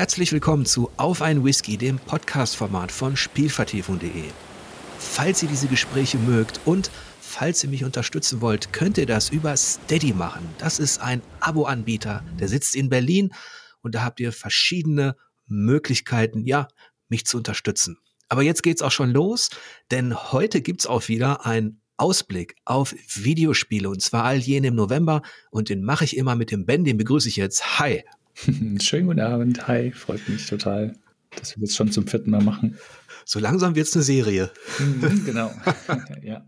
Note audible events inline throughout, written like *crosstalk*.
Herzlich willkommen zu Auf ein Whisky, dem Podcast-Format von Spielvertiefung.de. Falls ihr diese Gespräche mögt und falls ihr mich unterstützen wollt, könnt ihr das über Steady machen. Das ist ein Abo-Anbieter, der sitzt in Berlin und da habt ihr verschiedene Möglichkeiten, ja, mich zu unterstützen. Aber jetzt geht's auch schon los, denn heute gibt's auch wieder ein Ausblick auf Videospiele und zwar all jene im November und den mache ich immer mit dem Ben, den begrüße ich jetzt. Hi. *laughs* Schönen guten Abend. Hi, freut mich total, dass wir das schon zum vierten Mal machen. So langsam wird's eine Serie. Mhm, *laughs* genau. *laughs* ja.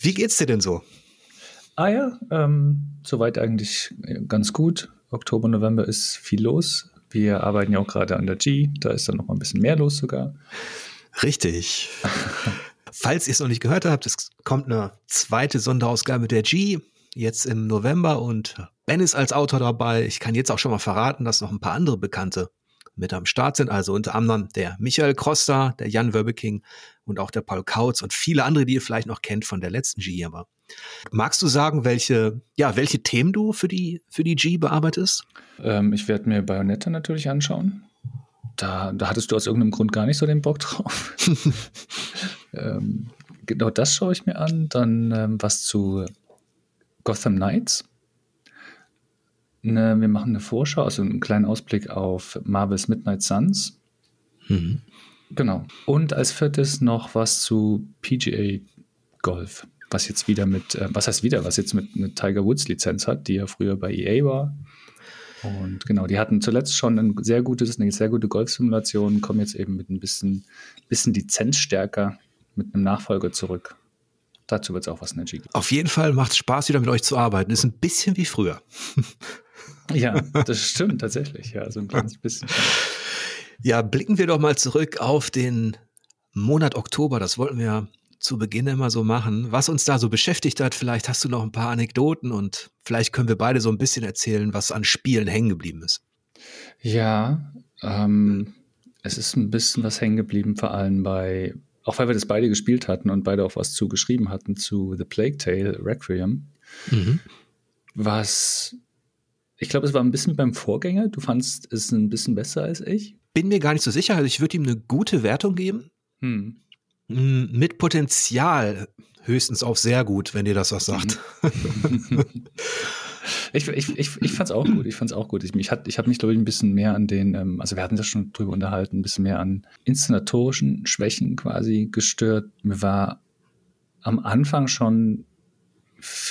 Wie geht's dir denn so? Ah ja, ähm, soweit eigentlich ganz gut. Oktober, November ist viel los. Wir arbeiten ja auch gerade an der G, da ist dann noch mal ein bisschen mehr los sogar. Richtig. Falls ihr es noch nicht gehört habt, es kommt eine zweite Sonderausgabe der G jetzt im November und Ben ist als Autor dabei. Ich kann jetzt auch schon mal verraten, dass noch ein paar andere Bekannte mit am Start sind. Also unter anderem der Michael Kroster, der Jan Wöbeking und auch der Paul Kautz und viele andere, die ihr vielleicht noch kennt von der letzten G. Aber magst du sagen, welche, ja, welche Themen du für die, für die G bearbeitest? Ähm, ich werde mir Bayonetta natürlich anschauen. Da, da hattest du aus irgendeinem Grund gar nicht so den Bock drauf. *laughs* ähm, genau das schaue ich mir an. Dann ähm, was zu Gotham Knights. Ne, wir machen eine Vorschau, also einen kleinen Ausblick auf Marvel's Midnight Suns. Mhm. Genau. Und als viertes noch was zu PGA Golf, was jetzt wieder mit, äh, was heißt wieder, was jetzt mit einer Tiger Woods Lizenz hat, die ja früher bei EA war. Und genau, die hatten zuletzt schon ein sehr gutes, eine sehr gute Golfsimulation, kommen jetzt eben mit ein bisschen, bisschen Lizenzstärker mit einem Nachfolger zurück. Dazu wird es auch was in der G. Auf jeden Fall macht es Spaß, wieder mit euch zu arbeiten. Ist ein bisschen wie früher. *laughs* ja, das stimmt tatsächlich. Ja, so ein kleines bisschen. Ja, blicken wir doch mal zurück auf den Monat Oktober. Das wollten wir zu Beginn immer so machen. Was uns da so beschäftigt hat, vielleicht hast du noch ein paar Anekdoten und vielleicht können wir beide so ein bisschen erzählen, was an Spielen hängen geblieben ist. Ja, ähm, es ist ein bisschen was hängen geblieben, vor allem bei, auch weil wir das beide gespielt hatten und beide auch was zu geschrieben hatten zu The Plague Tale Requiem, mhm. was ich glaube, es war ein bisschen beim Vorgänger. Du fandst es ein bisschen besser als ich? Bin mir gar nicht so sicher. Also ich würde ihm eine gute Wertung geben. Hm. Mit Potenzial höchstens auf sehr gut, wenn dir das was sagt. *laughs* *laughs* ich ich, ich, ich fand es auch gut. Ich fand auch gut. Ich, ich, hat, ich habe mich, glaube ich, ein bisschen mehr an den, ähm, also wir hatten das schon drüber unterhalten, ein bisschen mehr an inszenatorischen Schwächen quasi gestört. Mir war am Anfang schon,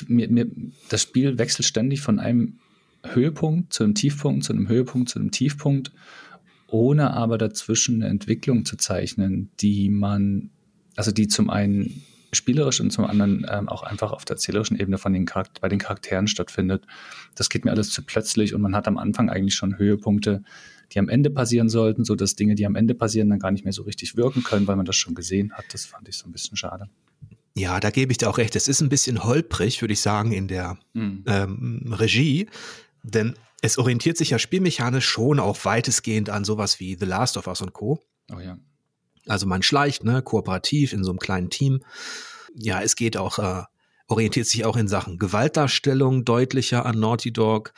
mir, mir, das Spiel wechselt ständig von einem Höhepunkt zu einem Tiefpunkt, zu einem Höhepunkt, zu einem Tiefpunkt, ohne aber dazwischen eine Entwicklung zu zeichnen, die man, also die zum einen spielerisch und zum anderen ähm, auch einfach auf der erzählerischen Ebene von den Charakter bei den Charakteren stattfindet. Das geht mir alles zu plötzlich und man hat am Anfang eigentlich schon Höhepunkte, die am Ende passieren sollten, so dass Dinge, die am Ende passieren, dann gar nicht mehr so richtig wirken können, weil man das schon gesehen hat. Das fand ich so ein bisschen schade. Ja, da gebe ich dir auch recht. Es ist ein bisschen holprig, würde ich sagen, in der mhm. ähm, Regie. Denn es orientiert sich ja spielmechanisch schon auch weitestgehend an sowas wie The Last of Us und Co. Oh ja. Also man schleicht, ne, kooperativ in so einem kleinen Team. Ja, es geht auch, äh, orientiert sich auch in Sachen Gewaltdarstellung deutlicher an Naughty Dog.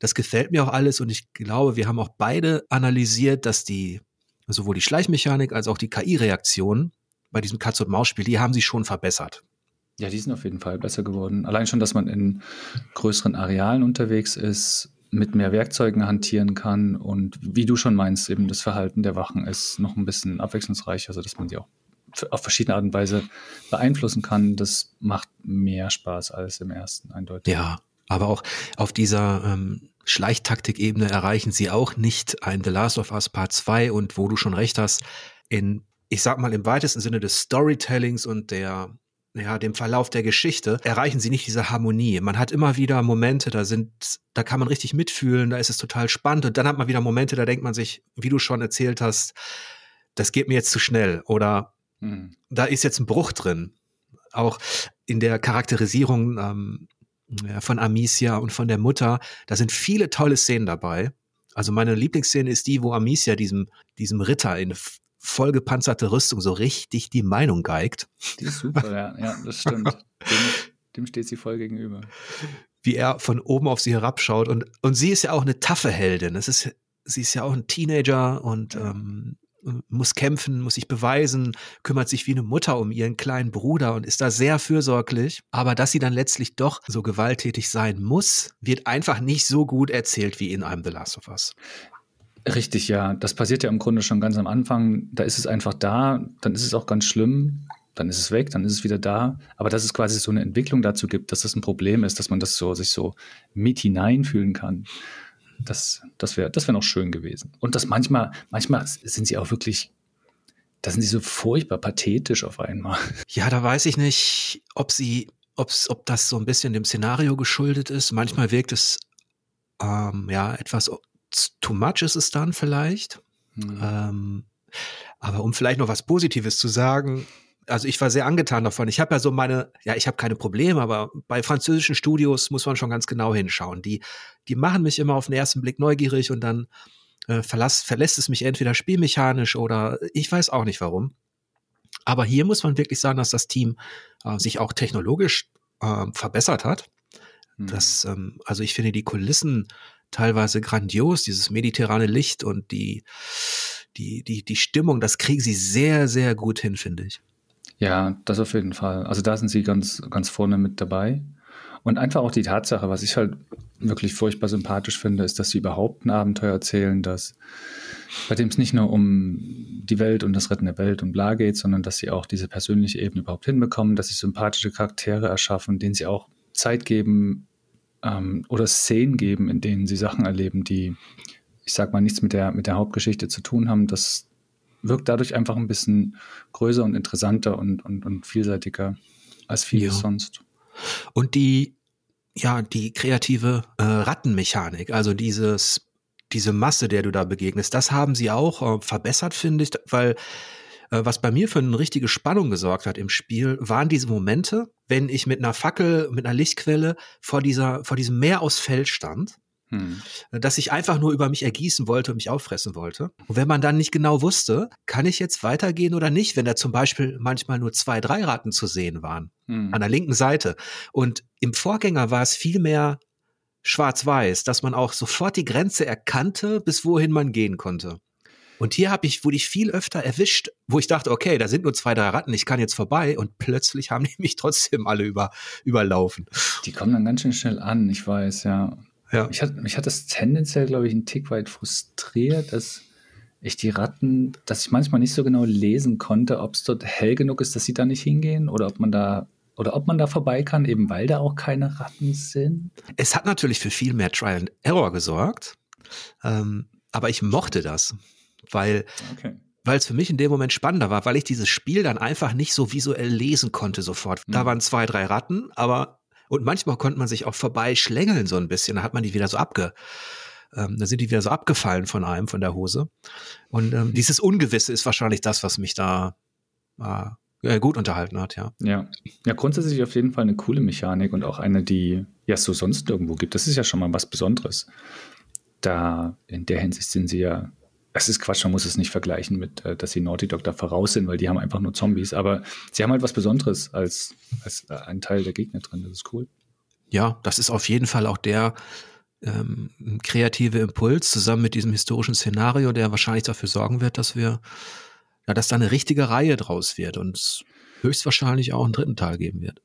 Das gefällt mir auch alles und ich glaube, wir haben auch beide analysiert, dass die, sowohl die Schleichmechanik als auch die KI-Reaktion bei diesem Katz-und-Maus-Spiel, die haben sich schon verbessert. Ja, die sind auf jeden Fall besser geworden. Allein schon, dass man in größeren Arealen unterwegs ist, mit mehr Werkzeugen hantieren kann und wie du schon meinst, eben das Verhalten der Wachen ist noch ein bisschen abwechslungsreicher, sodass man sie auch auf verschiedene Art und Weise beeinflussen kann. Das macht mehr Spaß als im ersten, eindeutig. Ja, aber auch auf dieser ähm, Schleichtaktik-Ebene erreichen sie auch nicht ein The Last of Us Part 2 und wo du schon recht hast, in, ich sag mal, im weitesten Sinne des Storytellings und der ja, dem Verlauf der Geschichte erreichen sie nicht diese Harmonie. Man hat immer wieder Momente, da sind, da kann man richtig mitfühlen, da ist es total spannend und dann hat man wieder Momente, da denkt man sich, wie du schon erzählt hast, das geht mir jetzt zu schnell oder hm. da ist jetzt ein Bruch drin. Auch in der Charakterisierung ähm, von Amicia und von der Mutter, da sind viele tolle Szenen dabei. Also meine Lieblingsszene ist die, wo Amicia diesem, diesem Ritter in vollgepanzerte Rüstung so richtig die Meinung geigt. Die ist super, ja, ja das stimmt. *laughs* Dem, dem steht sie voll gegenüber. Wie er von oben auf sie herabschaut und, und sie ist ja auch eine taffe Heldin. Es ist sie ist ja auch ein Teenager und ähm, muss kämpfen, muss sich beweisen, kümmert sich wie eine Mutter um ihren kleinen Bruder und ist da sehr fürsorglich. Aber dass sie dann letztlich doch so gewalttätig sein muss, wird einfach nicht so gut erzählt wie in einem The Last of Us. Richtig, ja. Das passiert ja im Grunde schon ganz am Anfang. Da ist es einfach da, dann ist es auch ganz schlimm, dann ist es weg, dann ist es wieder da. Aber dass es quasi so eine Entwicklung dazu gibt, dass das ein Problem ist, dass man das so sich so mit hineinfühlen kann. Das, das wäre das wär noch schön gewesen. Und das manchmal, manchmal sind sie auch wirklich, da sind sie so furchtbar pathetisch auf einmal. Ja, da weiß ich nicht, ob sie, ob's, ob das so ein bisschen dem Szenario geschuldet ist. Manchmal wirkt es ähm, ja etwas too much ist es dann vielleicht. Mhm. Ähm, aber um vielleicht noch was Positives zu sagen, also ich war sehr angetan davon. Ich habe ja so meine, ja, ich habe keine Probleme, aber bei französischen Studios muss man schon ganz genau hinschauen. Die, die machen mich immer auf den ersten Blick neugierig und dann äh, verlass, verlässt es mich entweder spielmechanisch oder ich weiß auch nicht warum. Aber hier muss man wirklich sagen, dass das Team äh, sich auch technologisch äh, verbessert hat. Mhm. Das, ähm, also ich finde die Kulissen teilweise grandios, dieses mediterrane Licht und die, die, die, die Stimmung, das kriegen sie sehr, sehr gut hin, finde ich. Ja, das auf jeden Fall. Also da sind sie ganz, ganz vorne mit dabei. Und einfach auch die Tatsache, was ich halt wirklich furchtbar sympathisch finde, ist, dass sie überhaupt ein Abenteuer erzählen, dass bei dem es nicht nur um die Welt und das Retten der Welt und bla geht, sondern dass sie auch diese persönliche Ebene überhaupt hinbekommen, dass sie sympathische Charaktere erschaffen, denen sie auch Zeit geben, ähm, oder Szenen geben, in denen sie Sachen erleben, die, ich sag mal, nichts mit der, mit der Hauptgeschichte zu tun haben. Das wirkt dadurch einfach ein bisschen größer und interessanter und, und, und vielseitiger als vieles ja. sonst. Und die, ja, die kreative äh, Rattenmechanik, also dieses, diese Masse, der du da begegnest, das haben sie auch äh, verbessert, finde ich, weil was bei mir für eine richtige Spannung gesorgt hat im Spiel, waren diese Momente, wenn ich mit einer Fackel, mit einer Lichtquelle vor dieser, vor diesem Meer aus Feld stand. Hm. dass ich einfach nur über mich ergießen wollte und mich auffressen wollte. Und wenn man dann nicht genau wusste, kann ich jetzt weitergehen oder nicht, wenn da zum Beispiel manchmal nur zwei, drei Ratten zu sehen waren, hm. an der linken Seite. Und im Vorgänger war es viel mehr schwarz-weiß, dass man auch sofort die Grenze erkannte, bis wohin man gehen konnte. Und hier habe ich, wurde ich viel öfter erwischt, wo ich dachte, okay, da sind nur zwei, drei Ratten, ich kann jetzt vorbei und plötzlich haben die *laughs* mich trotzdem alle über, überlaufen. Die kommen dann ganz schön schnell an, ich weiß, ja. Ja. Mich hat, mich hat das tendenziell, glaube ich, einen Tick weit frustriert, dass ich die Ratten, dass ich manchmal nicht so genau lesen konnte, ob es dort hell genug ist, dass sie da nicht hingehen oder ob man da oder ob man da vorbei kann, eben weil da auch keine Ratten sind. Es hat natürlich für viel mehr Trial and Error gesorgt, ähm, aber ich mochte das weil okay. weil es für mich in dem Moment spannender war, weil ich dieses Spiel dann einfach nicht so visuell lesen konnte sofort. Mhm. Da waren zwei, drei Ratten, aber und manchmal konnte man sich auch vorbei schlängeln so ein bisschen, da hat man die wieder so abge ähm, da sind die wieder so abgefallen von einem, von der Hose. Und ähm, dieses Ungewisse ist wahrscheinlich das, was mich da äh, gut unterhalten hat, ja. Ja. Ja, grundsätzlich auf jeden Fall eine coole Mechanik und auch eine, die ja so sonst irgendwo gibt. Das ist ja schon mal was Besonderes. Da in der Hinsicht sind sie ja es ist Quatsch, man muss es nicht vergleichen mit, äh, dass sie Naughty Dog da voraus sind, weil die haben einfach nur Zombies. Aber sie haben halt was Besonderes als, als äh, ein Teil der Gegner drin. Das ist cool. Ja, das ist auf jeden Fall auch der ähm, kreative Impuls zusammen mit diesem historischen Szenario, der wahrscheinlich dafür sorgen wird, dass wir, ja, dass da eine richtige Reihe draus wird und höchstwahrscheinlich auch einen dritten Teil geben wird.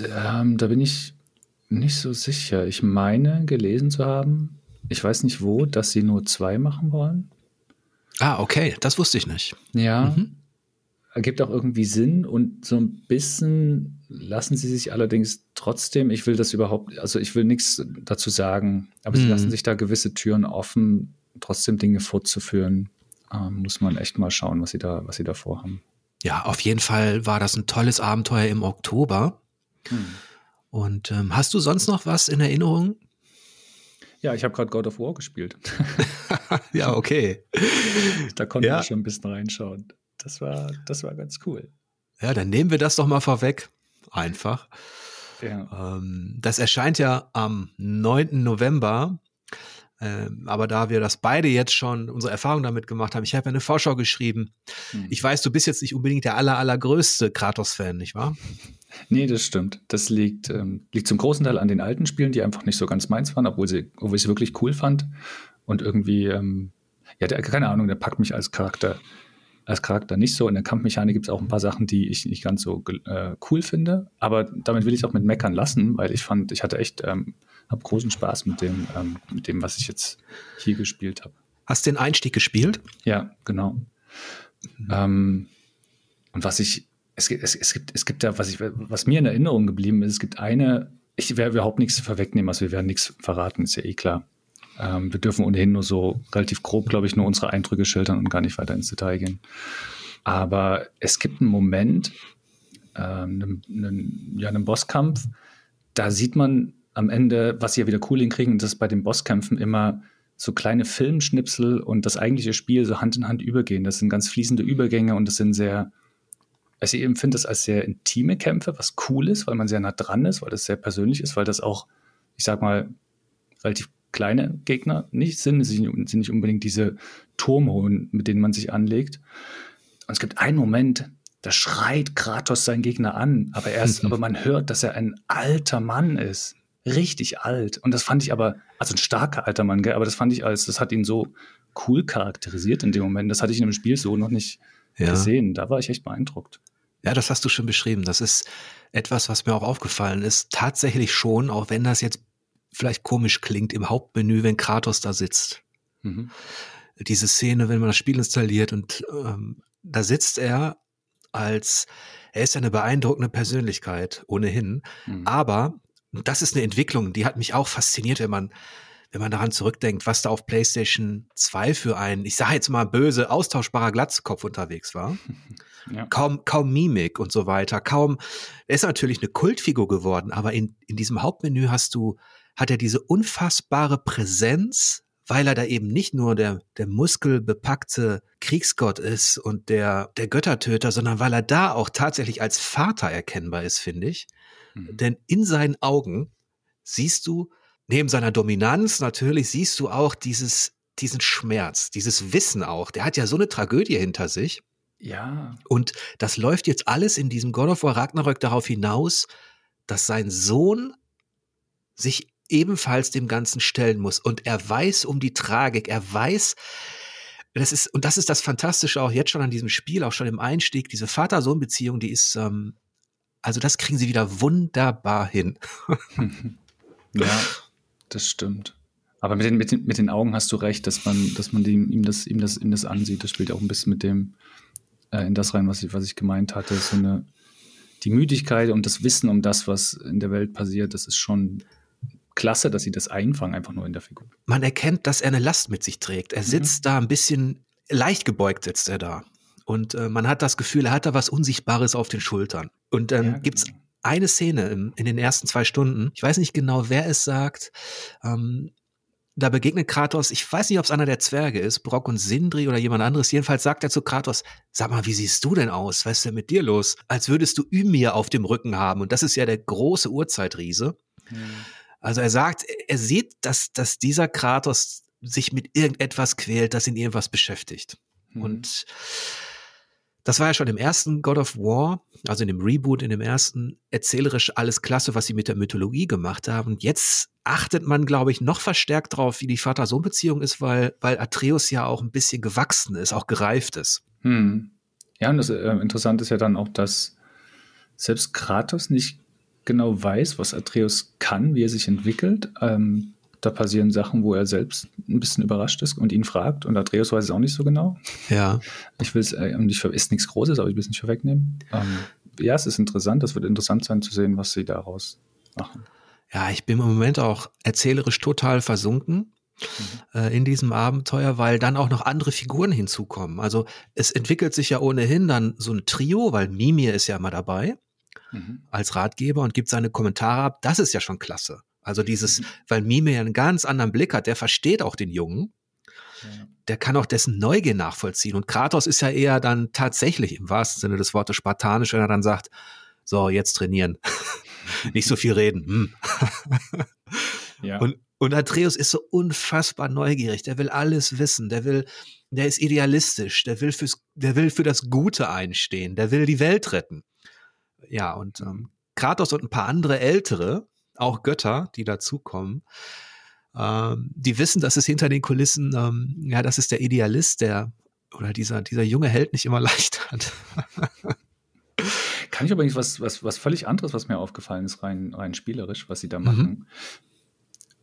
Ähm, da bin ich nicht so sicher. Ich meine, gelesen zu haben, ich weiß nicht wo, dass sie nur zwei machen wollen. Ah, okay, das wusste ich nicht. Ja. Mhm. Ergibt auch irgendwie Sinn und so ein bisschen lassen sie sich allerdings trotzdem, ich will das überhaupt, also ich will nichts dazu sagen, aber mhm. sie lassen sich da gewisse Türen offen, trotzdem Dinge fortzuführen. Ähm, muss man echt mal schauen, was sie da, was sie da vorhaben. Ja, auf jeden Fall war das ein tolles Abenteuer im Oktober. Hm. Und ähm, hast du sonst noch was in Erinnerung? Ja, ich habe gerade God of War gespielt. *laughs* ja, okay. Da konnte ja. ich schon ein bisschen reinschauen. Das war, das war ganz cool. Ja, dann nehmen wir das doch mal vorweg. Einfach. Ja. Ähm, das erscheint ja am 9. November. Ähm, aber da wir das beide jetzt schon unsere Erfahrung damit gemacht haben, ich habe ja eine Vorschau geschrieben. Hm. Ich weiß, du bist jetzt nicht unbedingt der aller, allergrößte Kratos-Fan, nicht wahr? Nee, das stimmt. Das liegt, ähm, liegt zum großen Teil an den alten Spielen, die einfach nicht so ganz meins waren, obwohl, sie, obwohl ich sie wirklich cool fand. Und irgendwie, ähm, Ja, der, keine Ahnung, der packt mich als Charakter als Charakter nicht so. In der Kampfmechanik gibt es auch ein paar Sachen, die ich nicht ganz so äh, cool finde. Aber damit will ich auch mit meckern lassen, weil ich fand, ich hatte echt, ähm, habe großen Spaß mit dem, ähm, mit dem, was ich jetzt hier gespielt habe. Hast du den Einstieg gespielt? Ja, genau. Mhm. Ähm, und was ich, es, es, es, gibt, es gibt da, was ich, was mir in Erinnerung geblieben ist, es gibt eine, ich werde überhaupt nichts vorwegnehmen, also wir werden nichts verraten, ist ja eh klar. Ähm, wir dürfen ohnehin nur so relativ grob, glaube ich, nur unsere Eindrücke schildern und gar nicht weiter ins Detail gehen. Aber es gibt einen Moment, ähm, einen, einen, ja, einen Bosskampf, da sieht man am Ende, was sie ja wieder cool hinkriegen, dass bei den Bosskämpfen immer so kleine Filmschnipsel und das eigentliche Spiel so Hand in Hand übergehen. Das sind ganz fließende Übergänge und das sind sehr, also ich empfinde das als sehr intime Kämpfe, was cool ist, weil man sehr nah dran ist, weil das sehr persönlich ist, weil das auch, ich sag mal, relativ kleine Gegner nicht sind. Es sind nicht unbedingt diese Turmhohen, mit denen man sich anlegt. Und es gibt einen Moment, da schreit Kratos seinen Gegner an, aber erst, aber man hört, dass er ein alter Mann ist. Richtig alt. Und das fand ich aber, also ein starker alter Mann, gell? aber das fand ich als, das hat ihn so cool charakterisiert in dem Moment. Das hatte ich in dem Spiel so noch nicht ja. gesehen. Da war ich echt beeindruckt. Ja, das hast du schon beschrieben. Das ist etwas, was mir auch aufgefallen ist. Tatsächlich schon, auch wenn das jetzt vielleicht komisch klingt im Hauptmenü, wenn Kratos da sitzt. Mhm. Diese Szene, wenn man das Spiel installiert und ähm, da sitzt er als, er ist eine beeindruckende Persönlichkeit, ohnehin. Mhm. Aber das ist eine Entwicklung, die hat mich auch fasziniert, wenn man, wenn man daran zurückdenkt, was da auf PlayStation 2 für ein, ich sage jetzt mal böse, austauschbarer Glatzkopf unterwegs war. *laughs* Ja. Kaum, kaum Mimik und so weiter. Kaum, er ist natürlich eine Kultfigur geworden, aber in, in diesem Hauptmenü hast du hat er diese unfassbare Präsenz, weil er da eben nicht nur der, der muskelbepackte Kriegsgott ist und der, der Göttertöter, sondern weil er da auch tatsächlich als Vater erkennbar ist, finde ich. Mhm. Denn in seinen Augen siehst du, neben seiner Dominanz natürlich, siehst du auch dieses, diesen Schmerz, dieses Wissen auch. Der hat ja so eine Tragödie hinter sich. Ja. Und das läuft jetzt alles in diesem God of War Ragnarök darauf hinaus, dass sein Sohn sich ebenfalls dem Ganzen stellen muss. Und er weiß um die Tragik, er weiß, das ist, und das ist das Fantastische auch jetzt schon an diesem Spiel, auch schon im Einstieg, diese Vater-Sohn-Beziehung, die ist, ähm, also das kriegen sie wieder wunderbar hin. *laughs* ja, das stimmt. Aber mit den, mit, den, mit den Augen hast du recht, dass man, dass man dem, ihm, das, ihm, das, ihm das ansieht. Das spielt auch ein bisschen mit dem, äh, in das rein, was ich, was ich gemeint hatte. So eine, die Müdigkeit und das Wissen um das, was in der Welt passiert, das ist schon klasse, dass sie das einfangen, einfach nur in der Figur. Man erkennt, dass er eine Last mit sich trägt. Er sitzt mhm. da ein bisschen leicht gebeugt, sitzt er da. Und äh, man hat das Gefühl, er hat da was Unsichtbares auf den Schultern. Und dann ähm, ja, gibt's genau. Eine Szene in, in, den ersten zwei Stunden. Ich weiß nicht genau, wer es sagt. Ähm, da begegnet Kratos, ich weiß nicht, ob es einer der Zwerge ist, Brock und Sindri oder jemand anderes. Jedenfalls sagt er zu Kratos, sag mal, wie siehst du denn aus? Was ist denn mit dir los? Als würdest du Ymir auf dem Rücken haben. Und das ist ja der große Urzeitriese. Mhm. Also er sagt, er sieht, dass, dass dieser Kratos sich mit irgendetwas quält, das ihn irgendwas beschäftigt. Mhm. Und das war ja schon im ersten God of War, also in dem Reboot, in dem ersten, erzählerisch alles klasse, was sie mit der Mythologie gemacht haben. Jetzt achtet man, glaube ich, noch verstärkt drauf, wie die Vater-Sohn-Beziehung ist, weil, weil Atreus ja auch ein bisschen gewachsen ist, auch gereift ist. Hm. Ja, und das äh, Interessante ist ja dann auch, dass selbst Kratos nicht genau weiß, was Atreus kann, wie er sich entwickelt. Ähm, da passieren Sachen, wo er selbst ein bisschen überrascht ist und ihn fragt. Und Atreus weiß es auch nicht so genau. Ja. Ich will es, äh, nicht, ist nichts Großes, aber ich will es nicht vorwegnehmen. Ähm, ja, es ist interessant. Das wird interessant sein zu sehen, was sie daraus machen. Ja, ich bin im Moment auch erzählerisch total versunken. Mhm. Äh, in diesem Abenteuer, weil dann auch noch andere Figuren hinzukommen. Also es entwickelt sich ja ohnehin dann so ein Trio, weil Mimir ist ja immer dabei mhm. als Ratgeber und gibt seine Kommentare ab. Das ist ja schon klasse. Also dieses, mhm. weil Mime ja einen ganz anderen Blick hat, der versteht auch den Jungen. Der kann auch dessen Neugier nachvollziehen. Und Kratos ist ja eher dann tatsächlich im wahrsten Sinne des Wortes spartanisch, wenn er dann sagt, so, jetzt trainieren. *laughs* Nicht so viel reden. Hm. *laughs* ja. Und, und Atreus ist so unfassbar neugierig. Der will alles wissen. Der will, der ist idealistisch. Der will fürs, der will für das Gute einstehen. Der will die Welt retten ja, und ähm, Kratos und ein paar andere ältere, auch Götter, die dazukommen. Ähm, die wissen, dass es hinter den Kulissen, ähm, ja, das ist der Idealist, der oder dieser, dieser junge Held nicht immer *laughs* leicht hat. Kann ich übrigens was, was, was völlig anderes, was mir aufgefallen ist, rein, rein spielerisch, was sie da machen. Mhm.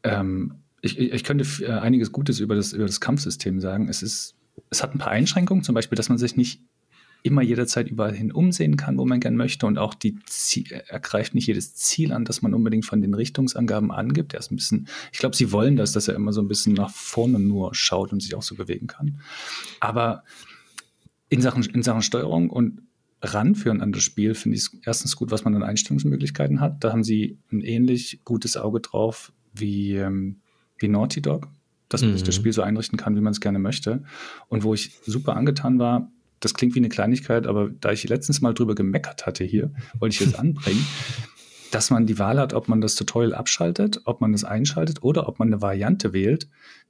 Ähm, ich, ich könnte äh, einiges Gutes über das, über das Kampfsystem sagen. Es ist, es hat ein paar Einschränkungen, zum Beispiel, dass man sich nicht immer jederzeit überall hin umsehen kann, wo man gern möchte und auch die Ziel, er greift nicht jedes Ziel an, das man unbedingt von den Richtungsangaben angibt. Er ist ein bisschen, ich glaube, sie wollen das, dass er immer so ein bisschen nach vorne nur schaut und sich auch so bewegen kann. Aber in Sachen, in Sachen Steuerung und Ranführen an das Spiel finde ich es erstens gut, was man an Einstellungsmöglichkeiten hat. Da haben sie ein ähnlich gutes Auge drauf wie, ähm, wie Naughty Dog, dass man mhm. sich das mhm. Spiel so einrichten kann, wie man es gerne möchte. Und wo ich super angetan war, das klingt wie eine Kleinigkeit, aber da ich letztens mal drüber gemeckert hatte hier, wollte ich jetzt anbringen, *laughs* dass man die Wahl hat, ob man das Tutorial abschaltet, ob man das einschaltet oder ob man eine Variante wählt,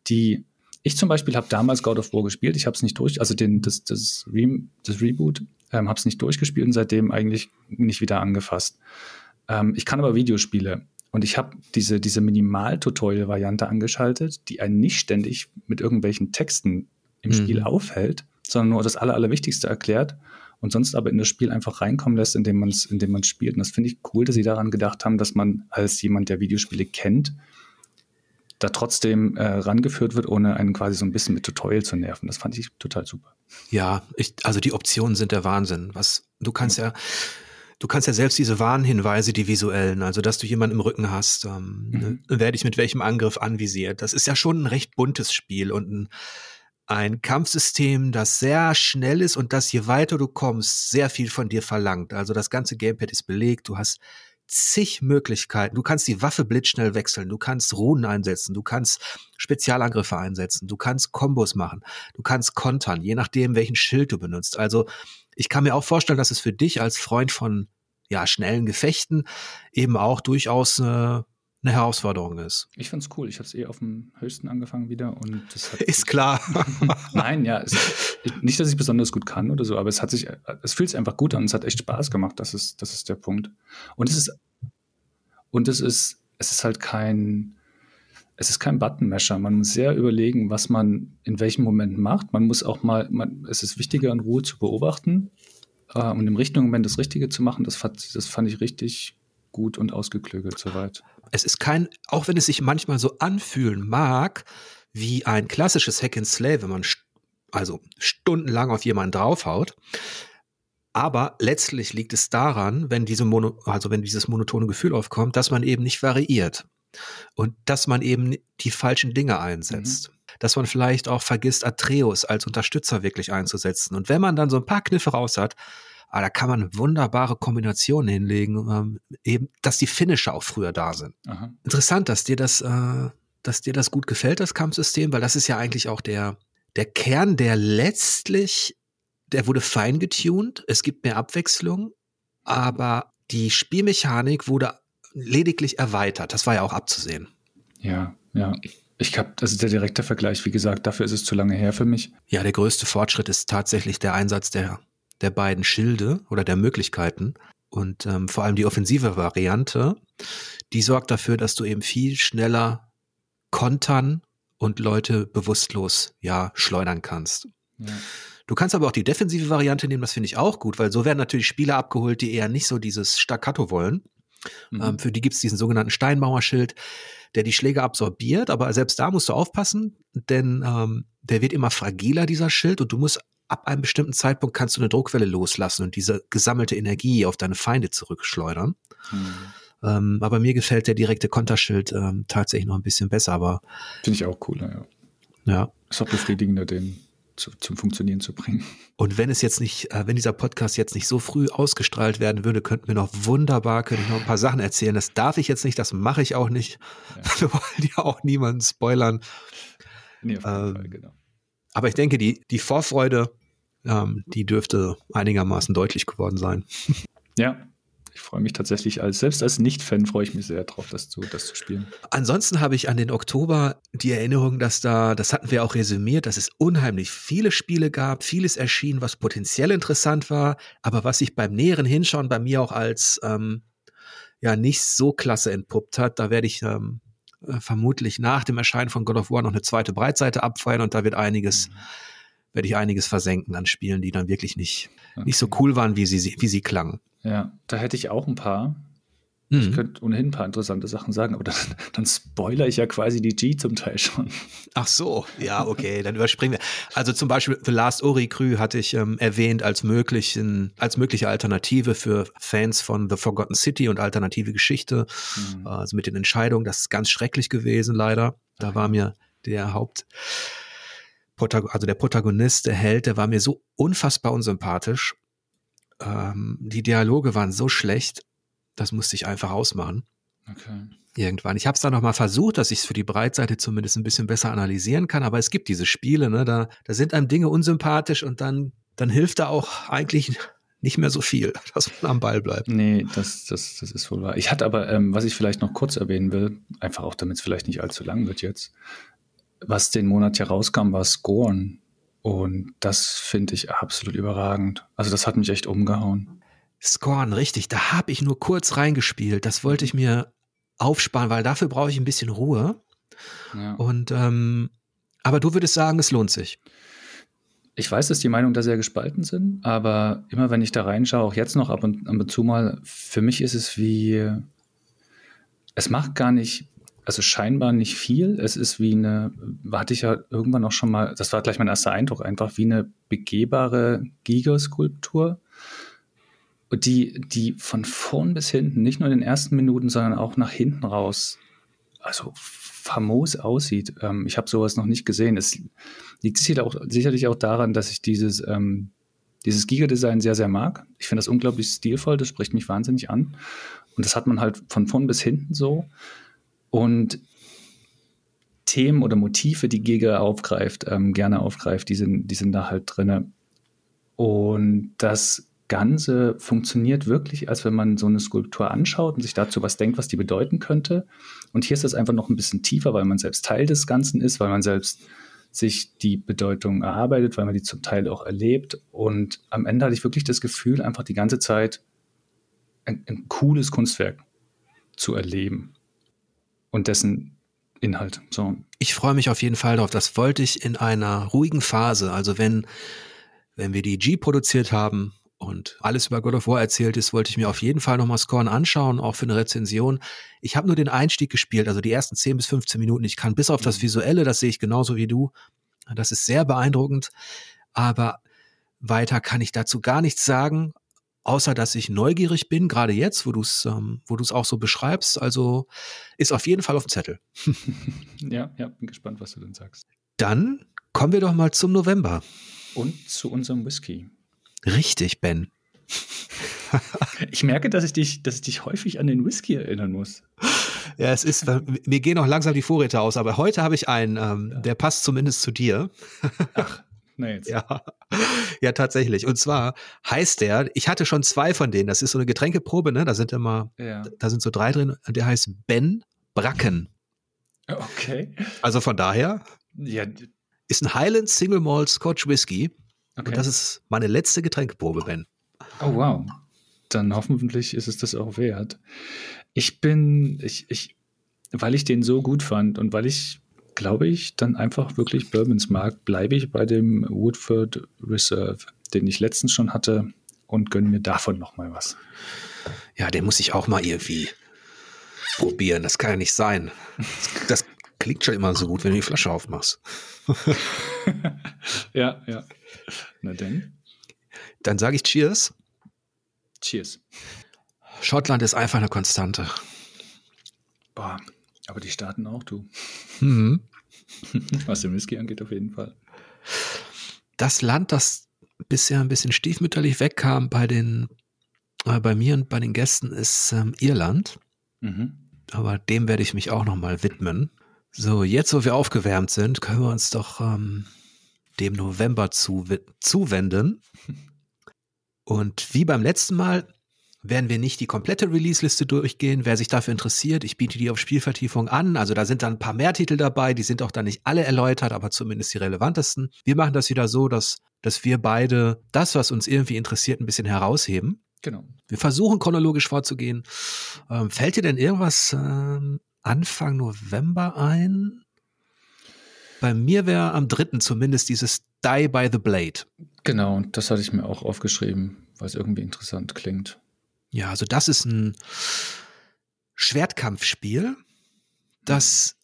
die ich zum Beispiel habe damals God of War gespielt, ich habe es nicht durch, also den, das, das, Re das Reboot, ähm, habe es nicht durchgespielt und seitdem eigentlich nicht wieder angefasst. Ähm, ich kann aber Videospiele und ich habe diese, diese Minimal-Tutorial-Variante angeschaltet, die einen nicht ständig mit irgendwelchen Texten im mhm. Spiel aufhält, sondern nur das Aller, Allerwichtigste erklärt und sonst aber in das Spiel einfach reinkommen lässt, indem man es indem spielt. Und das finde ich cool, dass sie daran gedacht haben, dass man als jemand, der Videospiele kennt, da trotzdem äh, rangeführt wird, ohne einen quasi so ein bisschen mit Tutorial zu nerven. Das fand ich total super. Ja, ich, also die Optionen sind der Wahnsinn. Was du kannst ja, ja du kannst ja selbst diese Warnhinweise, die visuellen, also dass du jemanden im Rücken hast, ähm, mhm. ne, werde ich mit welchem Angriff anvisiert. Das ist ja schon ein recht buntes Spiel und ein ein Kampfsystem, das sehr schnell ist und das, je weiter du kommst, sehr viel von dir verlangt. Also das ganze Gamepad ist belegt, du hast zig Möglichkeiten. Du kannst die Waffe blitzschnell wechseln, du kannst Runen einsetzen, du kannst Spezialangriffe einsetzen, du kannst Kombos machen, du kannst kontern, je nachdem, welchen Schild du benutzt. Also ich kann mir auch vorstellen, dass es für dich als Freund von ja, schnellen Gefechten eben auch durchaus äh, eine Herausforderung ist. Ich find's cool. Ich habe es eh auf dem höchsten angefangen wieder und das hat ist klar. *laughs* Nein, ja, es, nicht, dass ich besonders gut kann oder so, aber es hat sich, es fühlt sich einfach gut an. Es hat echt Spaß gemacht. Das ist, das ist der Punkt. Und es ist, und es ist, es ist halt kein, es ist kein Buttonmesher. Man muss sehr überlegen, was man in welchem Moment macht. Man muss auch mal, man, es ist wichtiger, in Ruhe zu beobachten äh, und im richtigen Moment das Richtige zu machen. Das, das fand ich richtig gut und ausgeklügelt soweit. Es ist kein, auch wenn es sich manchmal so anfühlen mag, wie ein klassisches Hack and Slay, wenn man st also stundenlang auf jemanden draufhaut. Aber letztlich liegt es daran, wenn diese Mono, also wenn dieses monotone Gefühl aufkommt, dass man eben nicht variiert und dass man eben die falschen Dinge einsetzt. Mhm. Dass man vielleicht auch vergisst, Atreus als Unterstützer wirklich einzusetzen. Und wenn man dann so ein paar Kniffe raus hat, aber da kann man wunderbare Kombinationen hinlegen, ähm, eben, dass die Finisher auch früher da sind. Aha. Interessant, dass dir das, äh, dass dir das gut gefällt, das Kampfsystem, weil das ist ja eigentlich auch der, der Kern, der letztlich, der wurde fein getuned. Es gibt mehr Abwechslung, aber die Spielmechanik wurde lediglich erweitert. Das war ja auch abzusehen. Ja, ja. Ich habe, das ist der direkte Vergleich, wie gesagt, dafür ist es zu lange her für mich. Ja, der größte Fortschritt ist tatsächlich der Einsatz der der beiden Schilde oder der Möglichkeiten. Und ähm, vor allem die offensive Variante, die sorgt dafür, dass du eben viel schneller kontern und Leute bewusstlos ja schleudern kannst. Ja. Du kannst aber auch die defensive Variante nehmen, das finde ich auch gut, weil so werden natürlich Spieler abgeholt, die eher nicht so dieses Staccato wollen. Mhm. Ähm, für die gibt es diesen sogenannten Steinmauerschild, der die Schläge absorbiert, aber selbst da musst du aufpassen, denn ähm, der wird immer fragiler, dieser Schild, und du musst ab einem bestimmten Zeitpunkt kannst du eine Druckwelle loslassen und diese gesammelte Energie auf deine Feinde zurückschleudern. Mhm. Ähm, aber mir gefällt der direkte Konterschild ähm, tatsächlich noch ein bisschen besser, aber. Finde ich auch cooler, ja. Ja. Ist auch befriedigender, den zu, zum Funktionieren zu bringen. Und wenn es jetzt nicht, äh, wenn dieser Podcast jetzt nicht so früh ausgestrahlt werden würde, könnten wir noch wunderbar, könnte ich noch ein paar Sachen erzählen. Das darf ich jetzt nicht, das mache ich auch nicht. Ja. *laughs* Wir wollen ja auch niemanden spoilern. Nee, auf jeden ähm, Fall, genau. Aber ich denke, die, die Vorfreude, ähm, die dürfte einigermaßen deutlich geworden sein. *laughs* Ja, ich freue mich tatsächlich als, selbst als Nicht-Fan freue ich mich sehr drauf, das zu, das zu spielen. Ansonsten habe ich an den Oktober die Erinnerung, dass da, das hatten wir auch resümiert, dass es unheimlich viele Spiele gab, vieles erschien, was potenziell interessant war, aber was sich beim näheren Hinschauen bei mir auch als ähm, ja nicht so klasse entpuppt hat. Da werde ich ähm, äh, vermutlich nach dem Erscheinen von God of War noch eine zweite Breitseite abfeuern und da wird einiges, mhm. werde ich einiges versenken an Spielen, die dann wirklich nicht, okay. nicht so cool waren, wie sie, wie sie klangen. Ja, da hätte ich auch ein paar. Mhm. Ich könnte ohnehin ein paar interessante Sachen sagen, aber dann, *laughs* dann spoiler ich ja quasi die G zum Teil schon. Ach so, ja, *laughs* okay, dann überspringen wir. Also zum Beispiel The Last Ori Crew hatte ich ähm, erwähnt als möglichen, als mögliche Alternative für Fans von The Forgotten City und alternative Geschichte. Mhm. Also mit den Entscheidungen, das ist ganz schrecklich gewesen, leider. Da war mir der Haupt, also der Protagonist, der Held, der war mir so unfassbar unsympathisch. Ähm, die Dialoge waren so schlecht das musste ich einfach ausmachen. Okay. Irgendwann. Ich habe es dann noch mal versucht, dass ich es für die Breitseite zumindest ein bisschen besser analysieren kann, aber es gibt diese Spiele, ne, da, da sind einem Dinge unsympathisch und dann, dann hilft da auch eigentlich nicht mehr so viel, *laughs* dass man am Ball bleibt. Nee, das, das, das ist wohl wahr. Ich hatte aber, ähm, was ich vielleicht noch kurz erwähnen will, einfach auch damit es vielleicht nicht allzu lang wird jetzt, was den Monat hier rauskam, war Scorn. Und das finde ich absolut überragend. Also das hat mich echt umgehauen. Scorn, richtig. Da habe ich nur kurz reingespielt. Das wollte ich mir aufsparen, weil dafür brauche ich ein bisschen Ruhe. Ja. Und ähm, aber du würdest sagen, es lohnt sich. Ich weiß, dass die Meinungen da sehr gespalten sind, aber immer wenn ich da reinschaue, auch jetzt noch ab und, ab und zu mal, für mich ist es wie, es macht gar nicht, also scheinbar nicht viel. Es ist wie eine, hatte ich ja irgendwann auch schon mal, das war gleich mein erster Eindruck, einfach wie eine begehbare Gigaskulptur die, die von vorn bis hinten, nicht nur in den ersten Minuten, sondern auch nach hinten raus, also famos aussieht. Ähm, ich habe sowas noch nicht gesehen. Es liegt sicherlich auch daran, dass ich dieses, ähm, dieses Giga-Design sehr, sehr mag. Ich finde das unglaublich stilvoll, das spricht mich wahnsinnig an. Und das hat man halt von vorn bis hinten so. Und Themen oder Motive, die Giga aufgreift, ähm, gerne aufgreift, die sind, die sind da halt drin. Und das Ganze funktioniert wirklich, als wenn man so eine Skulptur anschaut und sich dazu was denkt, was die bedeuten könnte. Und hier ist das einfach noch ein bisschen tiefer, weil man selbst Teil des Ganzen ist, weil man selbst sich die Bedeutung erarbeitet, weil man die zum Teil auch erlebt. Und am Ende hatte ich wirklich das Gefühl, einfach die ganze Zeit ein, ein cooles Kunstwerk zu erleben und dessen Inhalt. So. Ich freue mich auf jeden Fall darauf. Das wollte ich in einer ruhigen Phase. Also wenn, wenn wir die G produziert haben und alles über God of War erzählt ist, wollte ich mir auf jeden Fall nochmal Scorn anschauen, auch für eine Rezension. Ich habe nur den Einstieg gespielt, also die ersten 10 bis 15 Minuten. Ich kann bis auf das mhm. Visuelle, das sehe ich genauso wie du. Das ist sehr beeindruckend. Aber weiter kann ich dazu gar nichts sagen, außer dass ich neugierig bin, gerade jetzt, wo du es ähm, wo du es auch so beschreibst. Also ist auf jeden Fall auf dem Zettel. *laughs* ja, ja, bin gespannt, was du denn sagst. Dann kommen wir doch mal zum November. Und zu unserem Whisky. Richtig, Ben. ich merke, dass ich dich, dass ich dich häufig an den Whisky erinnern muss. Ja, es ist, mir gehen auch langsam die Vorräte aus, aber heute habe ich einen, ähm, ja. der passt zumindest zu dir. Ach, na jetzt. Ja. ja, tatsächlich. Und zwar heißt der, ich hatte schon zwei von denen, das ist so eine Getränkeprobe, ne? Da sind immer, ja. da sind so drei drin, der heißt Ben Bracken. Okay. Also von daher, ja. ist ein Highland Single Malt Scotch Whisky Okay. Und das ist meine letzte Getränkeprobe, Ben. Oh, wow. Dann hoffentlich ist es das auch wert. Ich bin, ich, ich, weil ich den so gut fand und weil ich, glaube ich, dann einfach wirklich Bourbons mag, bleibe ich bei dem Woodford Reserve, den ich letztens schon hatte und gönne mir davon nochmal was. Ja, den muss ich auch mal irgendwie probieren. Das kann ja nicht sein. Das klingt schon immer so gut, wenn du die Flasche aufmachst. *laughs* ja, ja. Na denn? Dann sage ich Cheers. Cheers. Schottland ist einfach eine Konstante. Boah, aber die Staaten auch, du. Mhm. *laughs* Was den Whisky angeht, auf jeden Fall. Das Land, das bisher ein bisschen stiefmütterlich wegkam bei den, äh, bei mir und bei den Gästen, ist ähm, Irland. Mhm. Aber dem werde ich mich auch nochmal widmen. So, jetzt, wo wir aufgewärmt sind, können wir uns doch ähm, dem November zu, zuwenden. Und wie beim letzten Mal werden wir nicht die komplette Release-Liste durchgehen. Wer sich dafür interessiert, ich biete die auf Spielvertiefung an. Also da sind dann ein paar mehr Titel dabei, die sind auch dann nicht alle erläutert, aber zumindest die relevantesten. Wir machen das wieder so, dass, dass wir beide das, was uns irgendwie interessiert, ein bisschen herausheben. Genau. Wir versuchen chronologisch vorzugehen. Ähm, fällt dir denn irgendwas ähm, Anfang November ein. Bei mir wäre am dritten zumindest dieses Die by the Blade. Genau, und das hatte ich mir auch aufgeschrieben, weil es irgendwie interessant klingt. Ja, also das ist ein Schwertkampfspiel, das,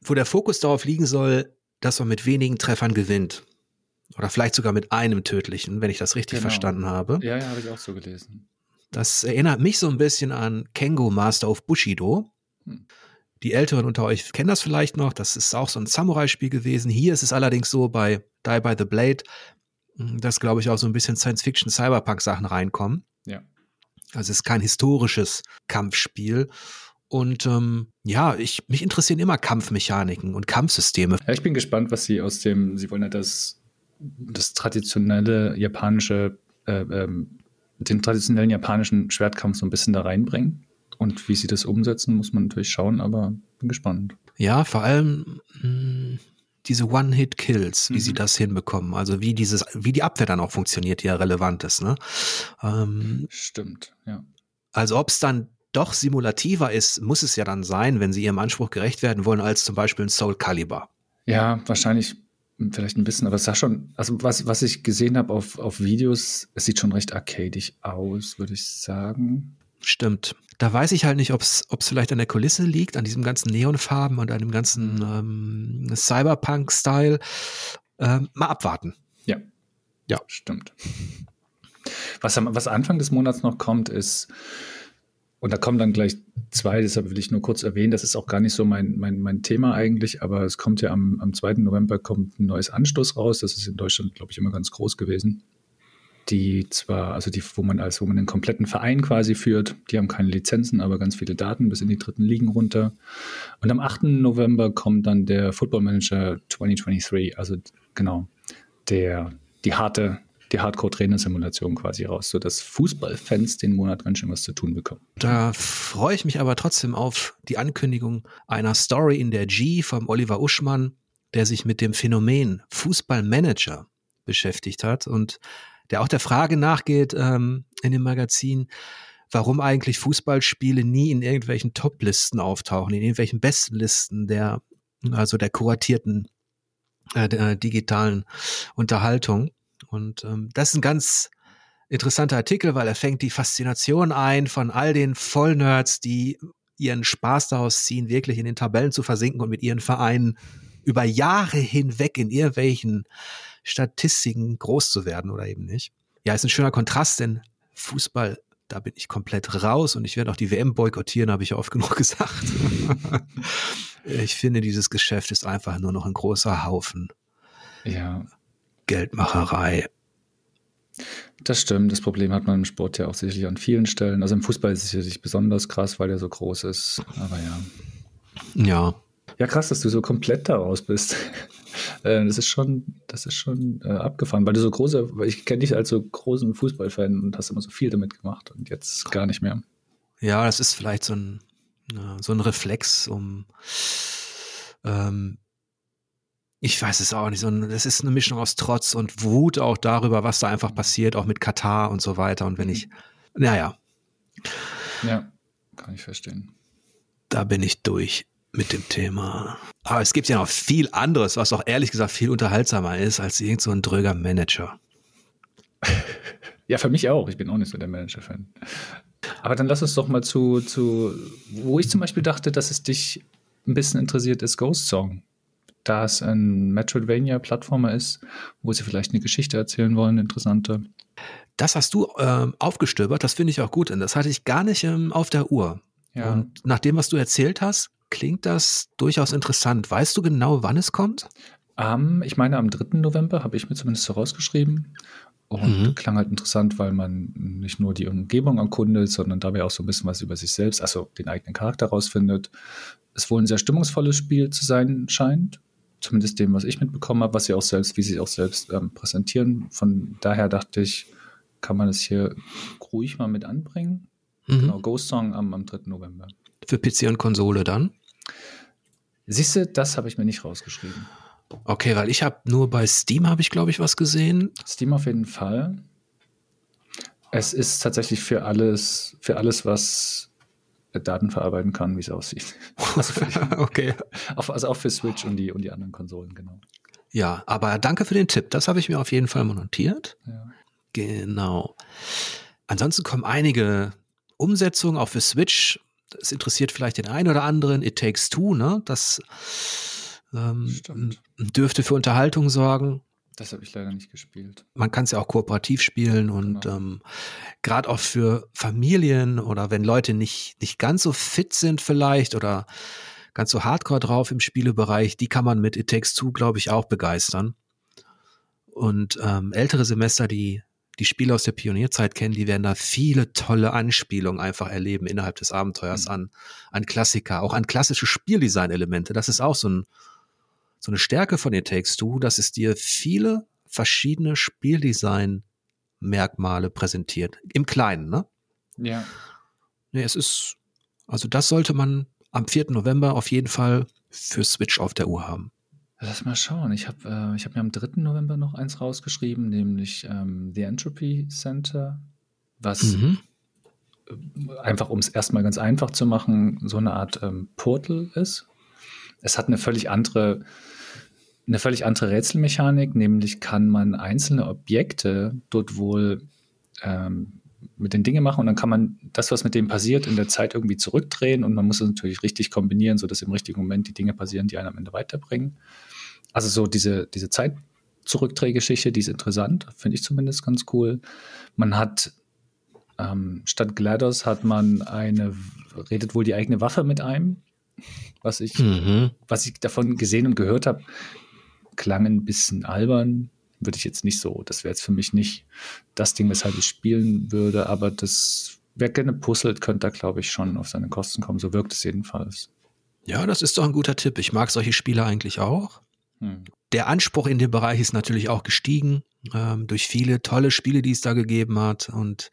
wo der Fokus darauf liegen soll, dass man mit wenigen Treffern gewinnt. Oder vielleicht sogar mit einem tödlichen, wenn ich das richtig genau. verstanden habe. Ja, ja, habe ich auch so gelesen. Das erinnert mich so ein bisschen an Kengo Master of Bushido. Hm. Die Älteren unter euch kennen das vielleicht noch. Das ist auch so ein Samurai-Spiel gewesen. Hier ist es allerdings so bei Die by the Blade, hm, dass, glaube ich, auch so ein bisschen Science-Fiction-Cyberpunk-Sachen reinkommen. Ja. Also es ist kein historisches Kampfspiel. Und ähm, ja, ich, mich interessieren immer Kampfmechaniken und Kampfsysteme. Ja, ich bin gespannt, was sie aus dem, sie wollen ja das, das traditionelle japanische, äh, ähm, den traditionellen japanischen Schwertkampf so ein bisschen da reinbringen. Und wie sie das umsetzen, muss man natürlich schauen, aber bin gespannt. Ja, vor allem mh, hm, diese One-Hit-Kills, wie mhm. sie das hinbekommen. Also wie dieses, wie die Abwehr dann auch funktioniert, die ja relevant ist. Ne? Ähm, Stimmt, ja. Also ob es dann doch simulativer ist, muss es ja dann sein, wenn sie ihrem Anspruch gerecht werden wollen, als zum Beispiel ein Soul Calibur. Ja, wahrscheinlich vielleicht ein bisschen, aber es sah schon, also was, was ich gesehen habe auf, auf Videos, es sieht schon recht arcadig aus, würde ich sagen. Stimmt. Da weiß ich halt nicht, ob es vielleicht an der Kulisse liegt, an diesem ganzen Neonfarben und an dem ganzen ähm, Cyberpunk-Style. Ähm, mal abwarten. Ja. Ja. Stimmt. Was, was Anfang des Monats noch kommt, ist, und da kommen dann gleich zwei, deshalb will ich nur kurz erwähnen, das ist auch gar nicht so mein, mein, mein Thema eigentlich, aber es kommt ja am, am 2. November kommt ein neues Anstoß raus. Das ist in Deutschland, glaube ich, immer ganz groß gewesen die zwar, also die, wo man als, wo man einen kompletten Verein quasi führt, die haben keine Lizenzen, aber ganz viele Daten bis in die dritten Ligen runter. Und am 8. November kommt dann der Football Manager 2023, also genau, der, die harte, die Hardcore-Trainer-Simulation quasi raus, sodass Fußballfans den Monat ganz schön was zu tun bekommen. Da freue ich mich aber trotzdem auf die Ankündigung einer Story in der G vom Oliver Uschmann, der sich mit dem Phänomen Fußballmanager beschäftigt hat und der auch der Frage nachgeht ähm, in dem Magazin, warum eigentlich Fußballspiele nie in irgendwelchen Top-Listen auftauchen, in irgendwelchen Bestenlisten der, also der kuratierten äh, der digitalen Unterhaltung. Und ähm, das ist ein ganz interessanter Artikel, weil er fängt die Faszination ein von all den Vollnerds, die ihren Spaß daraus ziehen, wirklich in den Tabellen zu versinken und mit ihren Vereinen über Jahre hinweg in irgendwelchen Statistiken groß zu werden oder eben nicht. Ja, ist ein schöner Kontrast, denn Fußball, da bin ich komplett raus und ich werde auch die WM boykottieren, habe ich ja oft genug *laughs* gesagt. ich finde, dieses Geschäft ist einfach nur noch ein großer Haufen. Ja. Geldmacherei. Das stimmt. Das Problem hat man im Sport ja auch sicherlich an vielen Stellen. Also im Fußball ist es sicherlich besonders krass, weil der so groß ist. Aber ja. Ja. Ja, krass, dass du so komplett daraus bist. Äh, das ist schon, das ist schon äh, abgefahren, weil du so große, weil ich kenne dich als so großen Fußballfan und hast immer so viel damit gemacht und jetzt gar nicht mehr. Ja, das ist vielleicht so ein, so ein Reflex, um ähm, ich weiß es auch nicht, so ein, das ist eine Mischung aus Trotz und Wut auch darüber, was da einfach passiert, auch mit Katar und so weiter. Und wenn ich, naja. Ja, kann ich verstehen. Da bin ich durch mit dem Thema. Aber es gibt ja noch viel anderes, was auch ehrlich gesagt viel unterhaltsamer ist als irgend so ein dröger Manager. *laughs* Ja, für mich auch. Ich bin auch nicht so der Manager-Fan. Aber dann lass uns doch mal zu, zu, wo ich zum Beispiel dachte, dass es dich ein bisschen interessiert, ist Ghost Song. Da es ein Metroidvania-Plattformer ist, wo sie vielleicht eine Geschichte erzählen wollen, interessante. Das hast du ähm, aufgestöbert, das finde ich auch gut. Und das hatte ich gar nicht ähm, auf der Uhr. Ja. Und nach dem, was du erzählt hast, klingt das durchaus interessant. Weißt du genau, wann es kommt? Um, ich meine, am 3. November habe ich mir zumindest so rausgeschrieben. Und mhm. klang halt interessant, weil man nicht nur die Umgebung erkundet, sondern dabei auch so ein bisschen was über sich selbst, also den eigenen Charakter rausfindet. Es wohl ein sehr stimmungsvolles Spiel zu sein scheint. Zumindest dem, was ich mitbekommen habe, was sie auch selbst, wie sie auch selbst ähm, präsentieren. Von daher dachte ich, kann man es hier ruhig mal mit anbringen. Mhm. Genau, Ghost Song am, am 3. November. Für PC und Konsole dann? Siehst du, das habe ich mir nicht rausgeschrieben. Okay, weil ich habe nur bei Steam habe ich glaube ich was gesehen. Steam auf jeden Fall. Es ist tatsächlich für alles, für alles was Daten verarbeiten kann, wie es aussieht. *laughs* Also *laughs* okay. also auch für Switch und die, und die anderen Konsolen, genau. Ja, aber danke für den Tipp. Das habe ich mir auf jeden Fall mal notiert. Ja. Genau. Ansonsten kommen einige Umsetzungen auch für Switch. Das interessiert vielleicht den einen oder anderen. It Takes Two, ne? Das ähm, dürfte für Unterhaltung sorgen. Das habe ich leider nicht gespielt. Man kann es ja auch kooperativ spielen und genau. ähm, gerade auch für Familien oder wenn Leute nicht, nicht ganz so fit sind vielleicht oder ganz so hardcore drauf im Spielebereich, die kann man mit It Takes Two, glaube ich, auch begeistern. Und ähm, ältere Semester, die die Spiele aus der Pionierzeit kennen, die werden da viele tolle Anspielungen einfach erleben innerhalb des Abenteuers mhm. an, an Klassiker, auch an klassische Spieldesign-Elemente. Das ist auch so, ein, so eine Stärke von It Takes Two, dass es dir viele verschiedene Spieldesign-Merkmale präsentiert. Im Kleinen, ne? Ja. Nee, es ist, also das sollte man am 4. November auf jeden Fall für Switch auf der Uhr haben. Lass mal schauen. Ich habe äh, hab mir am 3. November noch eins rausgeschrieben, nämlich ähm, The Entropy Center, was mhm. Äh, einfach, um es erstmal ganz einfach zu machen, so eine Art ähm, Portal ist. Es hat eine völlig andere, eine völlig andere Rätselmechanik, nämlich kann man einzelne Objekte dort wohl ähm, mit den Dingen machen und dann kann man das, was mit dem passiert, in der Zeit irgendwie zurückdrehen und man muss es natürlich richtig kombinieren, sodass im richtigen Moment die Dinge passieren, die einen am Ende weiterbringen. Also so diese, diese Zeit Zurückdrehgeschichte, die ist interessant, finde ich zumindest ganz cool. Man hat ähm, statt GLaDOS hat man eine, redet wohl die eigene Waffe mit einem, was ich, mhm. was ich davon gesehen und gehört habe, klang ein bisschen albern, würde ich jetzt nicht so, das wäre jetzt für mich nicht das Ding, weshalb ich spielen würde, aber das, wer gerne puzzelt, könnte da, glaube ich, schon auf seine Kosten kommen. So wirkt es jedenfalls. Ja, das ist doch ein guter Tipp. Ich mag solche Spiele eigentlich auch. Hm. Der Anspruch in dem Bereich ist natürlich auch gestiegen ähm, durch viele tolle Spiele, die es da gegeben hat. Und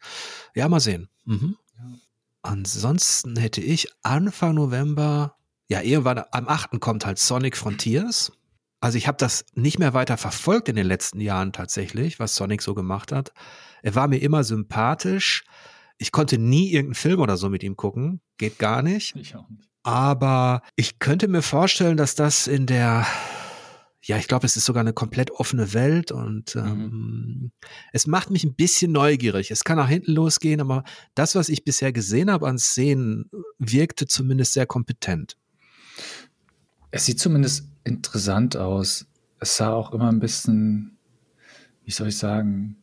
ja, mal sehen. Mhm. Ja. Ansonsten hätte ich Anfang November, ja, irgendwann am 8. kommt halt Sonic Frontiers. Also ich habe das nicht mehr weiter verfolgt in den letzten Jahren tatsächlich, was Sonic so gemacht hat. Er war mir immer sympathisch. Ich konnte nie irgendeinen Film oder so mit ihm gucken. Geht gar nicht. Ich auch nicht. Aber ich könnte mir vorstellen, dass das in der, ja, ich glaube, es ist sogar eine komplett offene Welt und mhm. ähm, es macht mich ein bisschen neugierig. Es kann nach hinten losgehen, aber das, was ich bisher gesehen habe an Szenen, wirkte zumindest sehr kompetent. Es sieht zumindest interessant aus. Es sah auch immer ein bisschen, wie soll ich sagen,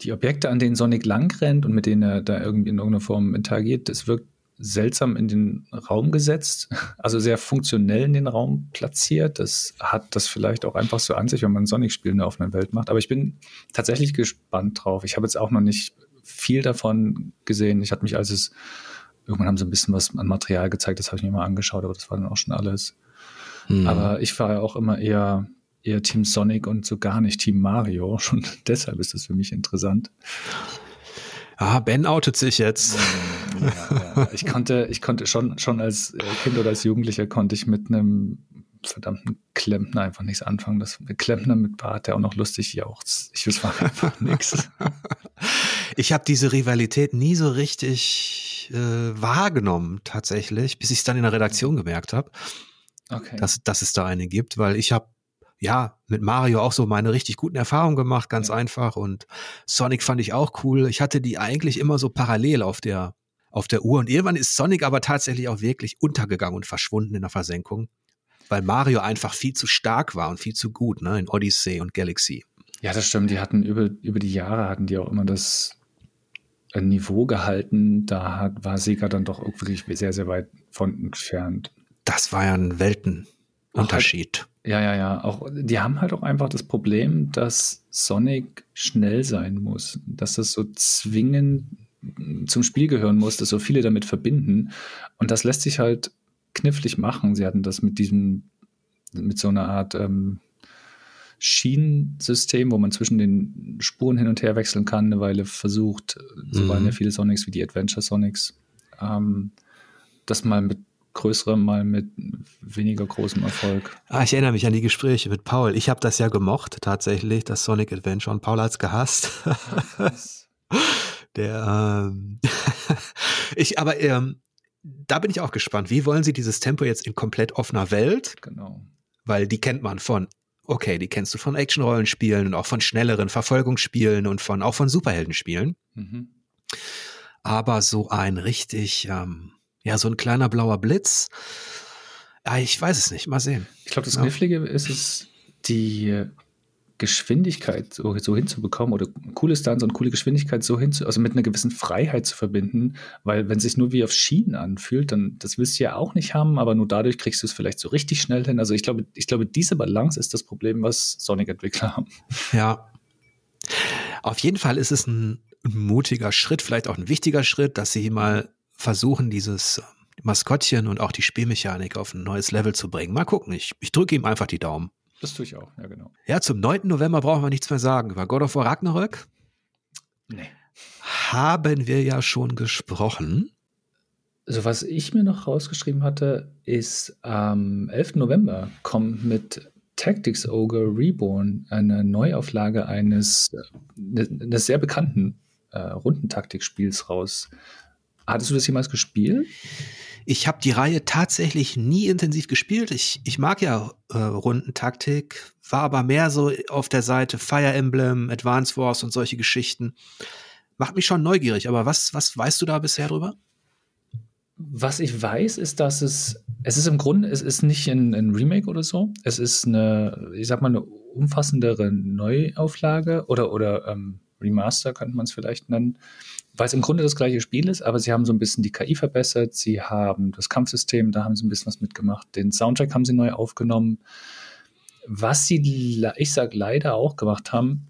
die Objekte, an denen Sonic lang rennt und mit denen er da irgendwie in irgendeiner Form interagiert, das wirkt seltsam in den Raum gesetzt, *laughs* also sehr funktionell in den Raum platziert. Das hat das vielleicht auch einfach so an sich, wenn man Sonic-Spiel in der offenen Welt macht. Aber ich bin tatsächlich gespannt drauf. Ich habe jetzt auch noch nicht viel davon gesehen. Ich hatte mich, als es irgendwann haben sie ein bisschen was an Material gezeigt, das habe ich mir mal angeschaut, aber das war dann auch schon alles. Mhm. Aber ich war ja auch immer eher, eher Team Sonic und so gar nicht Team Mario. *laughs* Schon deshalb ist das für mich interessant. Ah, Ben outet sich jetzt. Ja, ja. Ich konnte, ich konnte schon, schon als Kind oder als Jugendlicher konnte ich mit einem verdammten Klempner einfach nichts anfangen. Das Klempner mit Bart, der auch noch lustig jauchzt. Ich, war einfach *laughs* nichts. Ich habe diese Rivalität nie so richtig äh, wahrgenommen, tatsächlich, bis ich es dann in der Redaktion gemerkt habe okay. dass, dass es da eine gibt, weil ich habe ja mit Mario auch so meine richtig guten Erfahrungen gemacht, ganz ja. einfach. Und Sonic fand ich auch cool. Ich hatte die eigentlich immer so parallel auf der auf der Uhr. Und irgendwann ist Sonic aber tatsächlich auch wirklich untergegangen und verschwunden in der Versenkung, weil Mario einfach viel zu stark war und viel zu gut, ne, in Odyssey und Galaxy. Ja, das stimmt. Die hatten über, über die Jahre hatten die auch immer das Niveau gehalten. Da hat, war Sega dann doch wirklich sehr, sehr weit von entfernt das war ja ein Weltenunterschied. Halt, ja, ja, ja. Auch, die haben halt auch einfach das Problem, dass Sonic schnell sein muss. Dass das so zwingend zum Spiel gehören muss, dass so viele damit verbinden. Und das lässt sich halt knifflig machen. Sie hatten das mit diesem, mit so einer Art ähm, Schienensystem, wo man zwischen den Spuren hin und her wechseln kann, eine Weile versucht. So mhm. waren ja viele Sonics wie die Adventure Sonics. Ähm, das mal mit größerem, mal mit weniger großem Erfolg. Ah, ich erinnere mich an die Gespräche mit Paul. Ich habe das ja gemocht, tatsächlich, das Sonic Adventure. Und Paul hat es gehasst. *laughs* Der, ähm, *laughs* ich, aber ähm, da bin ich auch gespannt. Wie wollen sie dieses Tempo jetzt in komplett offener Welt? Genau. Weil die kennt man von, okay, die kennst du von Action-Rollenspielen und auch von schnelleren Verfolgungsspielen und von auch von Superheldenspielen. Mhm. Aber so ein richtig, ähm, ja, so ein kleiner blauer Blitz. Ja, ich weiß es nicht. Mal sehen. Ich glaube, das Knifflige ist es, die Geschwindigkeit so, so hinzubekommen oder coole Stunts und coole Geschwindigkeit so hinzu, also mit einer gewissen Freiheit zu verbinden, weil wenn es sich nur wie auf Schienen anfühlt, dann das willst du ja auch nicht haben, aber nur dadurch kriegst du es vielleicht so richtig schnell hin. Also ich glaube, ich glaube, diese Balance ist das Problem, was Sonic-Entwickler haben. Ja. Auf jeden Fall ist es ein, ein mutiger Schritt, vielleicht auch ein wichtiger Schritt, dass sie mal versuchen, dieses Maskottchen und auch die Spielmechanik auf ein neues Level zu bringen. Mal gucken, ich, ich drücke ihm einfach die Daumen. Das tue ich auch, ja, genau. Ja, zum 9. November brauchen wir nichts mehr sagen. Über God of War Ragnarök? Nee. Haben wir ja schon gesprochen. Also, was ich mir noch rausgeschrieben hatte, ist am 11. November kommt mit Tactics Ogre Reborn eine Neuauflage eines, äh, eines sehr bekannten äh, Rundentaktikspiels raus. Hattest du das jemals gespielt? Ich habe die Reihe tatsächlich nie intensiv gespielt. Ich, ich mag ja äh, Rundentaktik, war aber mehr so auf der Seite Fire Emblem, Advance Wars und solche Geschichten. Macht mich schon neugierig, aber was, was weißt du da bisher drüber? Was ich weiß, ist, dass es, es ist im Grunde, es ist nicht ein, ein Remake oder so. Es ist eine, ich sag mal, eine umfassendere Neuauflage oder, oder ähm, Remaster könnte man es vielleicht nennen weil es im Grunde das gleiche Spiel ist, aber sie haben so ein bisschen die KI verbessert, sie haben das Kampfsystem, da haben sie ein bisschen was mitgemacht, den Soundtrack haben sie neu aufgenommen. Was sie, ich sag leider auch gemacht haben,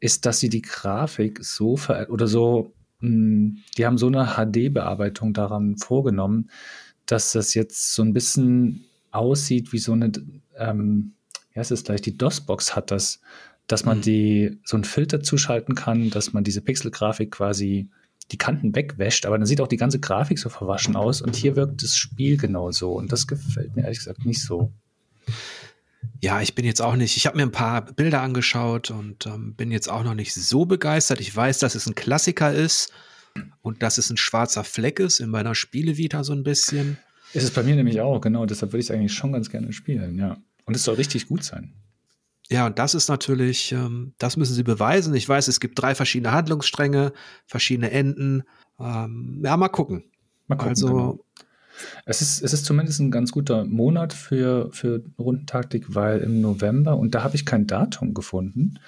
ist, dass sie die Grafik so ver oder so, mh, hm, die haben so eine HD-Bearbeitung daran vorgenommen, dass das jetzt so ein bisschen aussieht wie so eine, ähm, ja, es ist gleich, die DOS-Box hat das dass man mhm. die so einen Filter zuschalten kann, dass man diese Pixelgrafik quasi die Kanten wegwäscht, aber dann sieht auch die ganze Grafik so verwaschen aus und hier wirkt das Spiel genauso und das gefällt mir ehrlich gesagt nicht so. Ja, ich bin jetzt auch nicht, ich habe mir ein paar Bilder angeschaut und ähm, bin jetzt auch noch nicht so begeistert. Ich weiß, dass es ein Klassiker ist und dass es ein schwarzer Fleck ist in meiner Spielevita so ein bisschen. Ist es bei mir nämlich auch, genau, deshalb würde ich es eigentlich schon ganz gerne spielen, ja. Und es soll richtig gut sein. Ja, und das ist natürlich, ähm, das müssen sie beweisen. Ich weiß, es gibt drei verschiedene Handlungsstränge, verschiedene Enden. Ähm, ja, mal gucken. Mal gucken. Also, genau. Es ist, es ist zumindest ein ganz guter Monat für, für Rundentaktik, weil im November, und da habe ich kein Datum gefunden,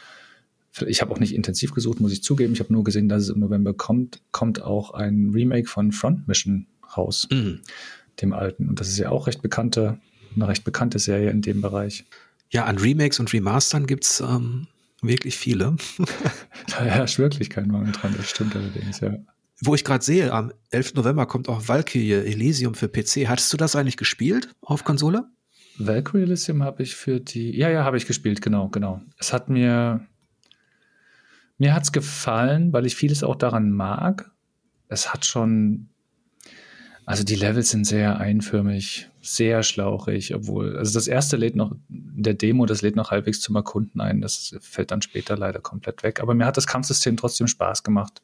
ich habe auch nicht intensiv gesucht, muss ich zugeben, ich habe nur gesehen, dass es im November kommt, kommt auch ein Remake von Front Mission raus, mhm. dem alten. Und das ist ja auch recht bekannte, eine recht bekannte Serie in dem Bereich. Ja, an Remakes und Remastern gibt's ähm, wirklich viele. *laughs* da herrscht wirklich kein Mangel dran, das stimmt allerdings, ja. Wo ich gerade sehe, am 11. November kommt auch Valkyrie Elysium für PC. Hattest du das eigentlich gespielt auf Konsole? Valkyrie Elysium habe ich für die. Ja, ja, habe ich gespielt, genau, genau. Es hat mir. Mir hat's gefallen, weil ich vieles auch daran mag. Es hat schon also die Levels sind sehr einförmig, sehr schlauchig, obwohl, also das erste lädt noch, der Demo, das lädt noch halbwegs zum Erkunden ein, das fällt dann später leider komplett weg. Aber mir hat das Kampfsystem trotzdem Spaß gemacht,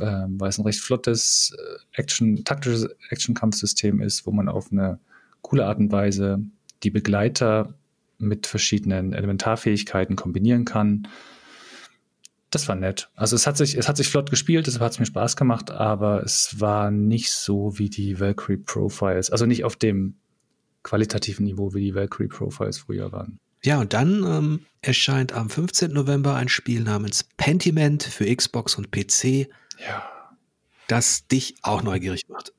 äh, weil es ein recht flottes äh, Action, taktisches Action-Kampfsystem ist, wo man auf eine coole Art und Weise die Begleiter mit verschiedenen Elementarfähigkeiten kombinieren kann das war nett. Also es hat sich, es hat sich flott gespielt, deshalb hat es mir Spaß gemacht, aber es war nicht so wie die Valkyrie Profiles. Also nicht auf dem qualitativen Niveau, wie die Valkyrie Profiles früher waren. Ja, und dann ähm, erscheint am 15. November ein Spiel namens Pentiment für Xbox und PC. Ja. Das dich auch neugierig macht.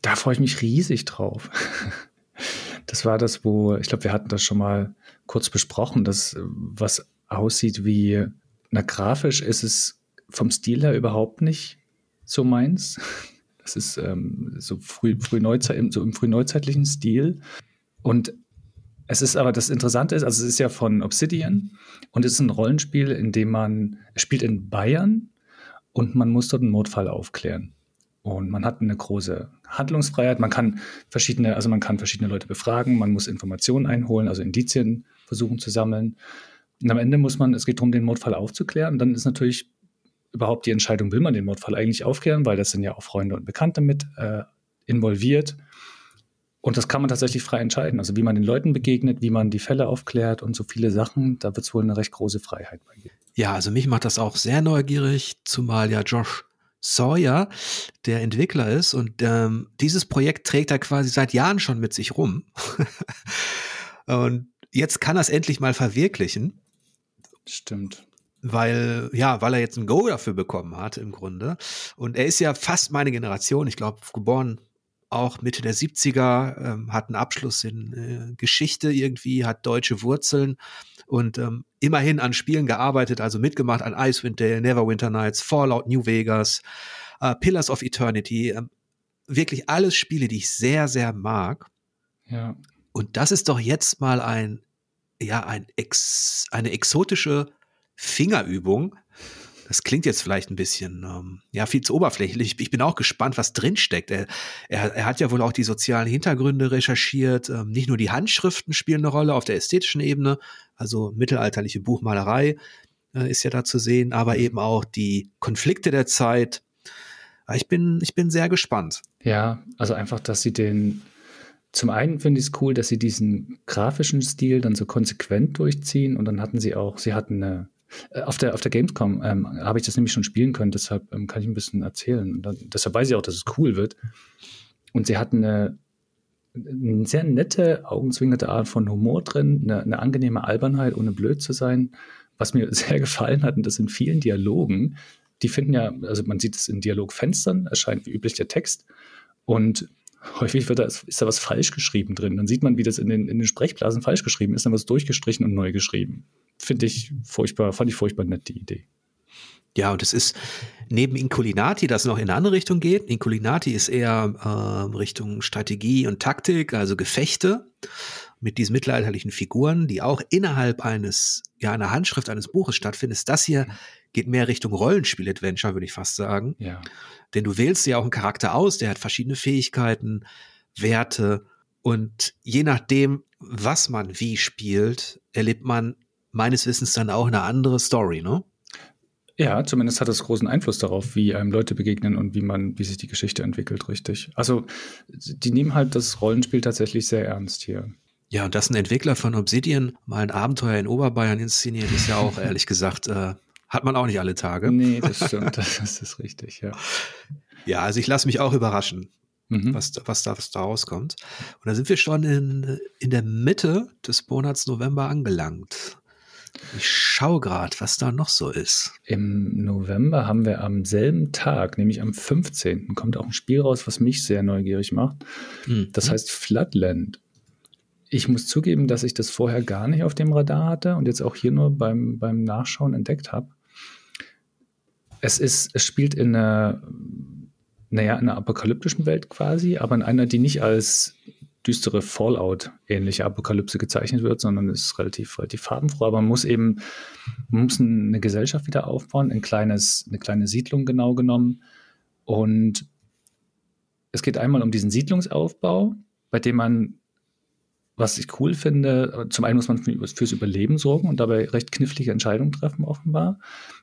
Da freue ich mich riesig drauf. Das war das, wo, ich glaube, wir hatten das schon mal kurz besprochen, das, was aussieht wie na, grafisch ist es vom Stil her überhaupt nicht so meins. *laughs* Das ist ähm, so früh, früh Neuzeit, so im frühneuzeitlichen Stil. Und es ist aber das Interessante ist, also es ist ja von Obsidian und es ist ein Rollenspiel, in dem man spielt in Bayern und man muss dort einen Notfall aufklären. Und man hat eine große Handlungsfreiheit. Man kann verschiedene, also man kann verschiedene Leute befragen, man muss Informationen einholen, also Indizien versuchen zu sammeln. Und am Ende muss man, es geht darum, den Mordfall aufzuklären. Und dann ist natürlich überhaupt die Entscheidung, will man den Mordfall eigentlich aufklären, weil das sind ja auch Freunde und Bekannte mit äh, involviert. Und das kann man tatsächlich frei entscheiden. Also wie man den Leuten begegnet, wie man die Fälle aufklärt und so viele Sachen, da wird es wohl eine recht große Freiheit bei geben. Ja, also mich macht das auch sehr neugierig, zumal ja Josh Sawyer der Entwickler ist und ähm, dieses Projekt trägt er quasi seit Jahren schon mit sich rum. *laughs* und jetzt kann er es endlich mal verwirklichen. Stimmt. Weil, ja, weil er jetzt ein Go dafür bekommen hat, im Grunde. Und er ist ja fast meine Generation, ich glaube, geboren auch Mitte der 70er, ähm, hat einen Abschluss in äh, Geschichte irgendwie, hat deutsche Wurzeln und ähm, immerhin an Spielen gearbeitet, also mitgemacht an Icewind Dale, Neverwinter Nights, Fallout New Vegas, äh, Pillars of Eternity, ähm, wirklich alles Spiele, die ich sehr, sehr mag. Ja. Und das ist doch jetzt mal ein, ja, ein Ex, eine exotische Fingerübung, das klingt jetzt vielleicht ein bisschen, ähm, ja, viel zu oberflächlich. Ich bin auch gespannt, was drinsteckt. Er, er, er hat ja wohl auch die sozialen Hintergründe recherchiert. Ähm, nicht nur die Handschriften spielen eine Rolle auf der ästhetischen Ebene, also mittelalterliche Buchmalerei äh, ist ja da zu sehen, aber mhm. eben auch die Konflikte der Zeit. Ich bin, ich bin sehr gespannt. Ja, also einfach, dass sie den, zum einen finde ich es cool, dass sie diesen grafischen Stil dann so konsequent durchziehen und dann hatten sie auch, sie hatten eine äh, auf der, auf der Gamescom ähm, habe ich das nämlich schon spielen können, deshalb ähm, kann ich ein bisschen erzählen. Dann, deshalb weiß ich auch, dass es cool wird. Und sie hatten eine, eine sehr nette, augenzwingende Art von Humor drin, eine, eine angenehme Albernheit, ohne blöd zu sein. Was mir *laughs* sehr gefallen hat, und das in vielen Dialogen, die finden ja, also man sieht es in Dialogfenstern, erscheint wie üblich der Text. Und häufig wird da, ist da was falsch geschrieben drin. Dann sieht man, wie das in den, in den Sprechblasen falsch geschrieben ist, dann was durchgestrichen und neu geschrieben finde ich furchtbar, fand ich furchtbar nett, die Idee. Ja, und es ist neben Inculinati, das noch in eine andere Richtung geht. Inculinati ist eher äh, Richtung Strategie und Taktik, also Gefechte mit diesen mittelalterlichen Figuren, die auch innerhalb eines, ja, einer Handschrift eines Buches stattfinden. Ist das hier geht mehr Richtung Rollenspiel-Adventure, würde ich fast sagen. Ja. Denn du wählst ja auch einen Charakter aus, der hat verschiedene Fähigkeiten, Werte und je nachdem, was man wie spielt, erlebt man meines Wissens dann auch eine andere Story, ne? Ja, zumindest hat es großen Einfluss darauf, wie einem Leute begegnen und wie man, wie sich die Geschichte entwickelt, richtig. Also, die nehmen halt das Rollenspiel tatsächlich sehr ernst hier. Ja, und dass ein Entwickler von Obsidian mal ein Abenteuer in Oberbayern inszeniert, ist ja auch *laughs* ehrlich gesagt, äh, hat man auch nicht alle Tage. Nee, das *laughs* stimmt, das ist richtig, ja. Ja, also ich lasse mich auch überraschen, mhm. was, was, da, was da rauskommt. Und da sind wir schon in, in der Mitte des Monats November angelangt. Ich schaue gerade, was da noch so ist. Im November haben wir am selben Tag, nämlich am 15., kommt auch ein Spiel raus, was mich sehr neugierig macht. Mhm. Das heißt Floodland. Ich muss zugeben, dass ich das vorher gar nicht auf dem Radar hatte und jetzt auch hier nur beim, beim Nachschauen entdeckt habe. Es ist, es spielt in einer, naja, in einer apokalyptischen Welt quasi, aber in einer, die nicht als düstere Fallout-ähnliche Apokalypse gezeichnet wird, sondern ist relativ, relativ farbenfroh. Aber man muss eben, man muss eine Gesellschaft wieder aufbauen, ein kleines, eine kleine Siedlung genau genommen. Und es geht einmal um diesen Siedlungsaufbau, bei dem man, was ich cool finde, zum einen muss man fürs Überleben sorgen und dabei recht knifflige Entscheidungen treffen, offenbar.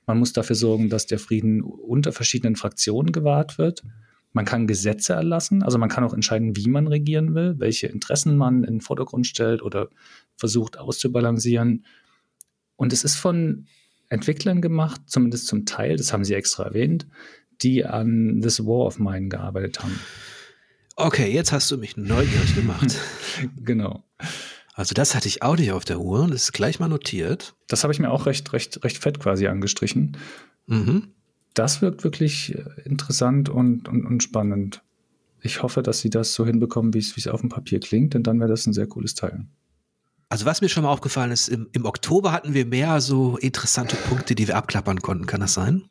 Man muss dafür sorgen, dass der Frieden unter verschiedenen Fraktionen gewahrt wird. Man kann Gesetze erlassen, also man kann auch entscheiden, wie man regieren will, welche Interessen man in den Vordergrund stellt oder versucht auszubalancieren. Und es ist von Entwicklern gemacht, zumindest zum Teil, das haben sie extra erwähnt, die an This War of Mine gearbeitet haben. Okay, jetzt hast du mich neugierig gemacht. *laughs* genau. Also das hatte ich auch nicht auf der Uhr. Das ist gleich mal notiert. Das habe ich mir auch recht, recht, recht fett quasi angestrichen. Mhm das wirkt wirklich äh, interessant und, und, und spannend. Ich hoffe, dass sie das so hinbekommen, wie es auf dem Papier klingt, denn dann wäre das ein sehr cooles Teil. Also was mir schon mal aufgefallen ist, im, im Oktober hatten wir mehr so interessante Punkte, die wir abklappern konnten. Kann das sein?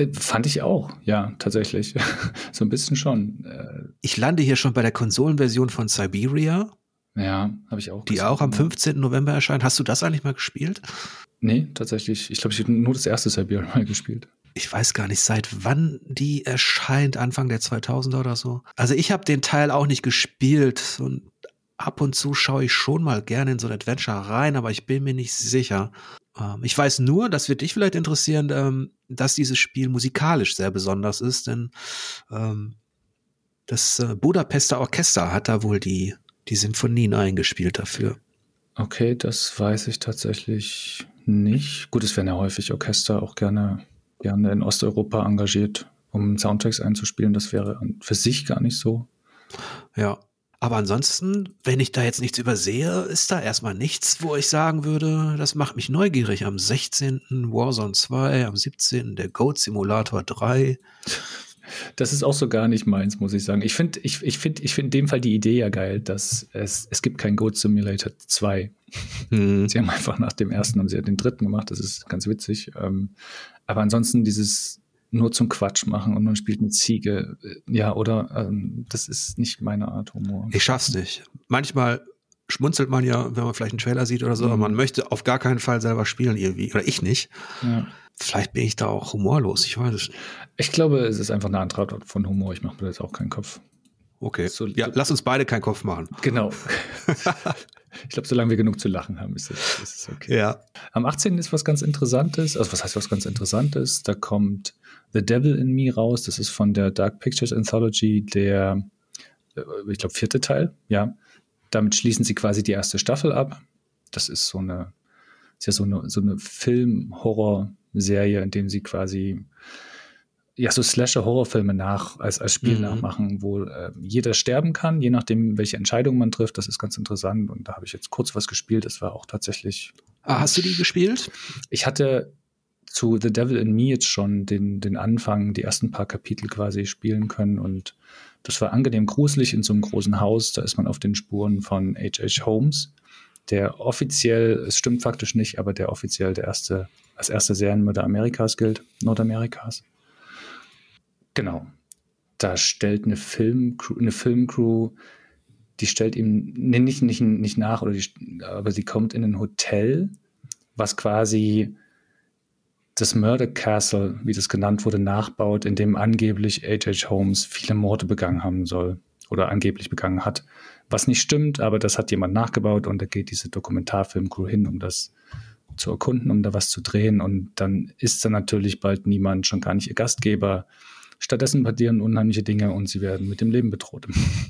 Äh, fand ich auch, ja, tatsächlich. *laughs* so ein bisschen schon. Äh, ich lande hier schon bei der Konsolenversion von Siberia. Ja, habe ich auch. Die auch am 15. November erscheint. Hast du das eigentlich mal gespielt? Nee, tatsächlich. Ich glaube, ich habe nur das erste Siberia mal gespielt. Ich weiß gar nicht, seit wann die erscheint, Anfang der 2000er oder so. Also ich habe den Teil auch nicht gespielt und ab und zu schaue ich schon mal gerne in so ein Adventure rein, aber ich bin mir nicht sicher. Ähm, ich weiß nur, das wird dich vielleicht interessieren, ähm, dass dieses Spiel musikalisch sehr besonders ist, denn ähm, Das äh, Budapester Orchester hat da wohl die, die Sinfonien eingespielt dafür. Okay, das weiß ich tatsächlich nicht. Gut, es werden ja häufig Orchester auch gerne, gerne in Osteuropa engagiert, um Soundtracks einzuspielen. Das wäre für sich gar nicht so. Ja. Aber ansonsten, wenn ich da jetzt nichts übersehe, ist da erstmal nichts, wo ich sagen würde, das macht mich neugierig. Am 16. Warzone 2, am 17. der Goat Simulator 3. Das ist auch so gar nicht meins, muss ich sagen. Ich finde ich, ich find, ich find in dem Fall die Idee ja geil, dass es, es gibt kein Goat Simulator 2. Hm. Sie haben einfach nach dem ersten haben sie den dritten gemacht, das ist ganz witzig. Ähm, aber ansonsten dieses nur zum Quatsch machen und man spielt eine Ziege. Ja, oder ähm, das ist nicht meine Art Humor. Ich schaff's nicht. Manchmal schmunzelt man ja, wenn man vielleicht einen Trailer sieht oder so, mhm. aber man möchte auf gar keinen Fall selber spielen irgendwie. Oder ich nicht. Ja. Vielleicht bin ich da auch humorlos, ich weiß es nicht. Ich glaube, es ist einfach eine andere Art von Humor. Ich mache mir jetzt auch keinen Kopf. Okay. So, ja, lass uns beide keinen Kopf machen. Genau. *laughs* Ich glaube, solange wir genug zu lachen haben, ist es, ist es okay. Ja. Am 18. ist was ganz Interessantes. Also, was heißt was ganz Interessantes? Da kommt The Devil in Me raus. Das ist von der Dark Pictures Anthology, der, äh, ich glaube, vierte Teil. Ja. Damit schließen sie quasi die erste Staffel ab. Das ist so eine, ist ja so eine, so eine Film-Horror-Serie, in dem sie quasi ja, so Slasher-Horrorfilme nach, als, als Spiel mhm. nachmachen, wo äh, jeder sterben kann, je nachdem, welche Entscheidung man trifft. Das ist ganz interessant. Und da habe ich jetzt kurz was gespielt. Das war auch tatsächlich. Ah, hast du die gespielt? Ich hatte zu The Devil in Me jetzt schon den, den Anfang, die ersten paar Kapitel quasi spielen können. Und das war angenehm gruselig in so einem großen Haus. Da ist man auf den Spuren von H.H. Holmes, der offiziell, es stimmt faktisch nicht, aber der offiziell der erste, als erster Serienmörder Amerikas gilt, Nordamerikas. Genau. Da stellt eine Filmcrew, eine Filmcrew, die stellt ihm nee, nicht, nicht, nicht nach, oder die, aber sie kommt in ein Hotel, was quasi das Murder Castle, wie das genannt wurde, nachbaut, in dem angeblich H.H. Holmes viele Morde begangen haben soll oder angeblich begangen hat. Was nicht stimmt, aber das hat jemand nachgebaut und da geht diese Dokumentarfilmcrew hin, um das zu erkunden, um da was zu drehen. Und dann ist da natürlich bald niemand, schon gar nicht ihr Gastgeber, Stattdessen passieren unheimliche Dinge und sie werden mit dem Leben bedroht.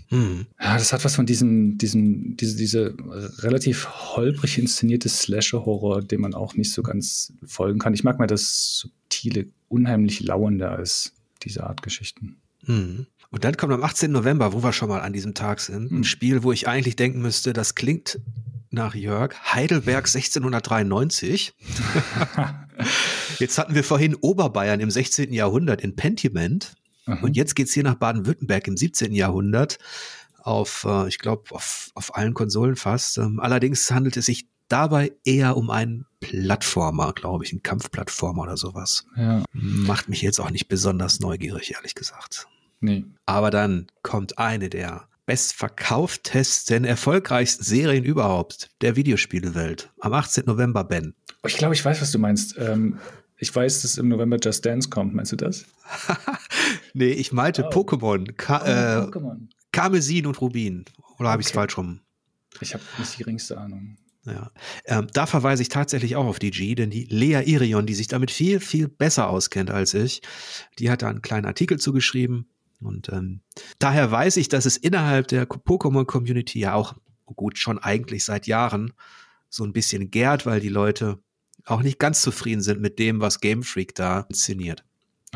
Hm. Ja, das hat was von diesem, diesem, diese, diese relativ holprig inszenierte Slasher-Horror, dem man auch nicht so ganz folgen kann. Ich mag mal das subtile, unheimlich lauernde als diese Art Geschichten. Hm. Und dann kommt am 18. November, wo wir schon mal an diesem Tag sind, ein hm. Spiel, wo ich eigentlich denken müsste, das klingt nach Jörg, Heidelberg 1693. *laughs* jetzt hatten wir vorhin Oberbayern im 16. Jahrhundert in Pentiment. Mhm. Und jetzt geht's hier nach Baden-Württemberg im 17. Jahrhundert auf, äh, ich glaube, auf, auf allen Konsolen fast. Ähm, allerdings handelt es sich dabei eher um einen Plattformer, glaube ich, einen Kampfplattformer oder sowas. Ja. Macht mich jetzt auch nicht besonders neugierig, ehrlich gesagt. Nee. Aber dann kommt eine der bestverkauftesten, erfolgreichsten Serien überhaupt der Videospielewelt. Am 18. November, Ben. Ich glaube, ich weiß, was du meinst. Ähm, ich weiß, dass im November Just Dance kommt. Meinst du das? *laughs* nee, ich meinte oh. Pokémon. Ka oh, äh. Karmesin und Rubin. Oder habe ich es falsch rum? Ich habe nicht die geringste Ahnung. Ja, ähm, da verweise ich tatsächlich auch auf die G, denn die Lea Irion, die sich damit viel, viel besser auskennt als ich, die hat da einen kleinen Artikel zugeschrieben und ähm, daher weiß ich, dass es innerhalb der Pokémon-Community ja auch gut schon eigentlich seit Jahren so ein bisschen gärt, weil die Leute auch nicht ganz zufrieden sind mit dem, was Game Freak da inszeniert.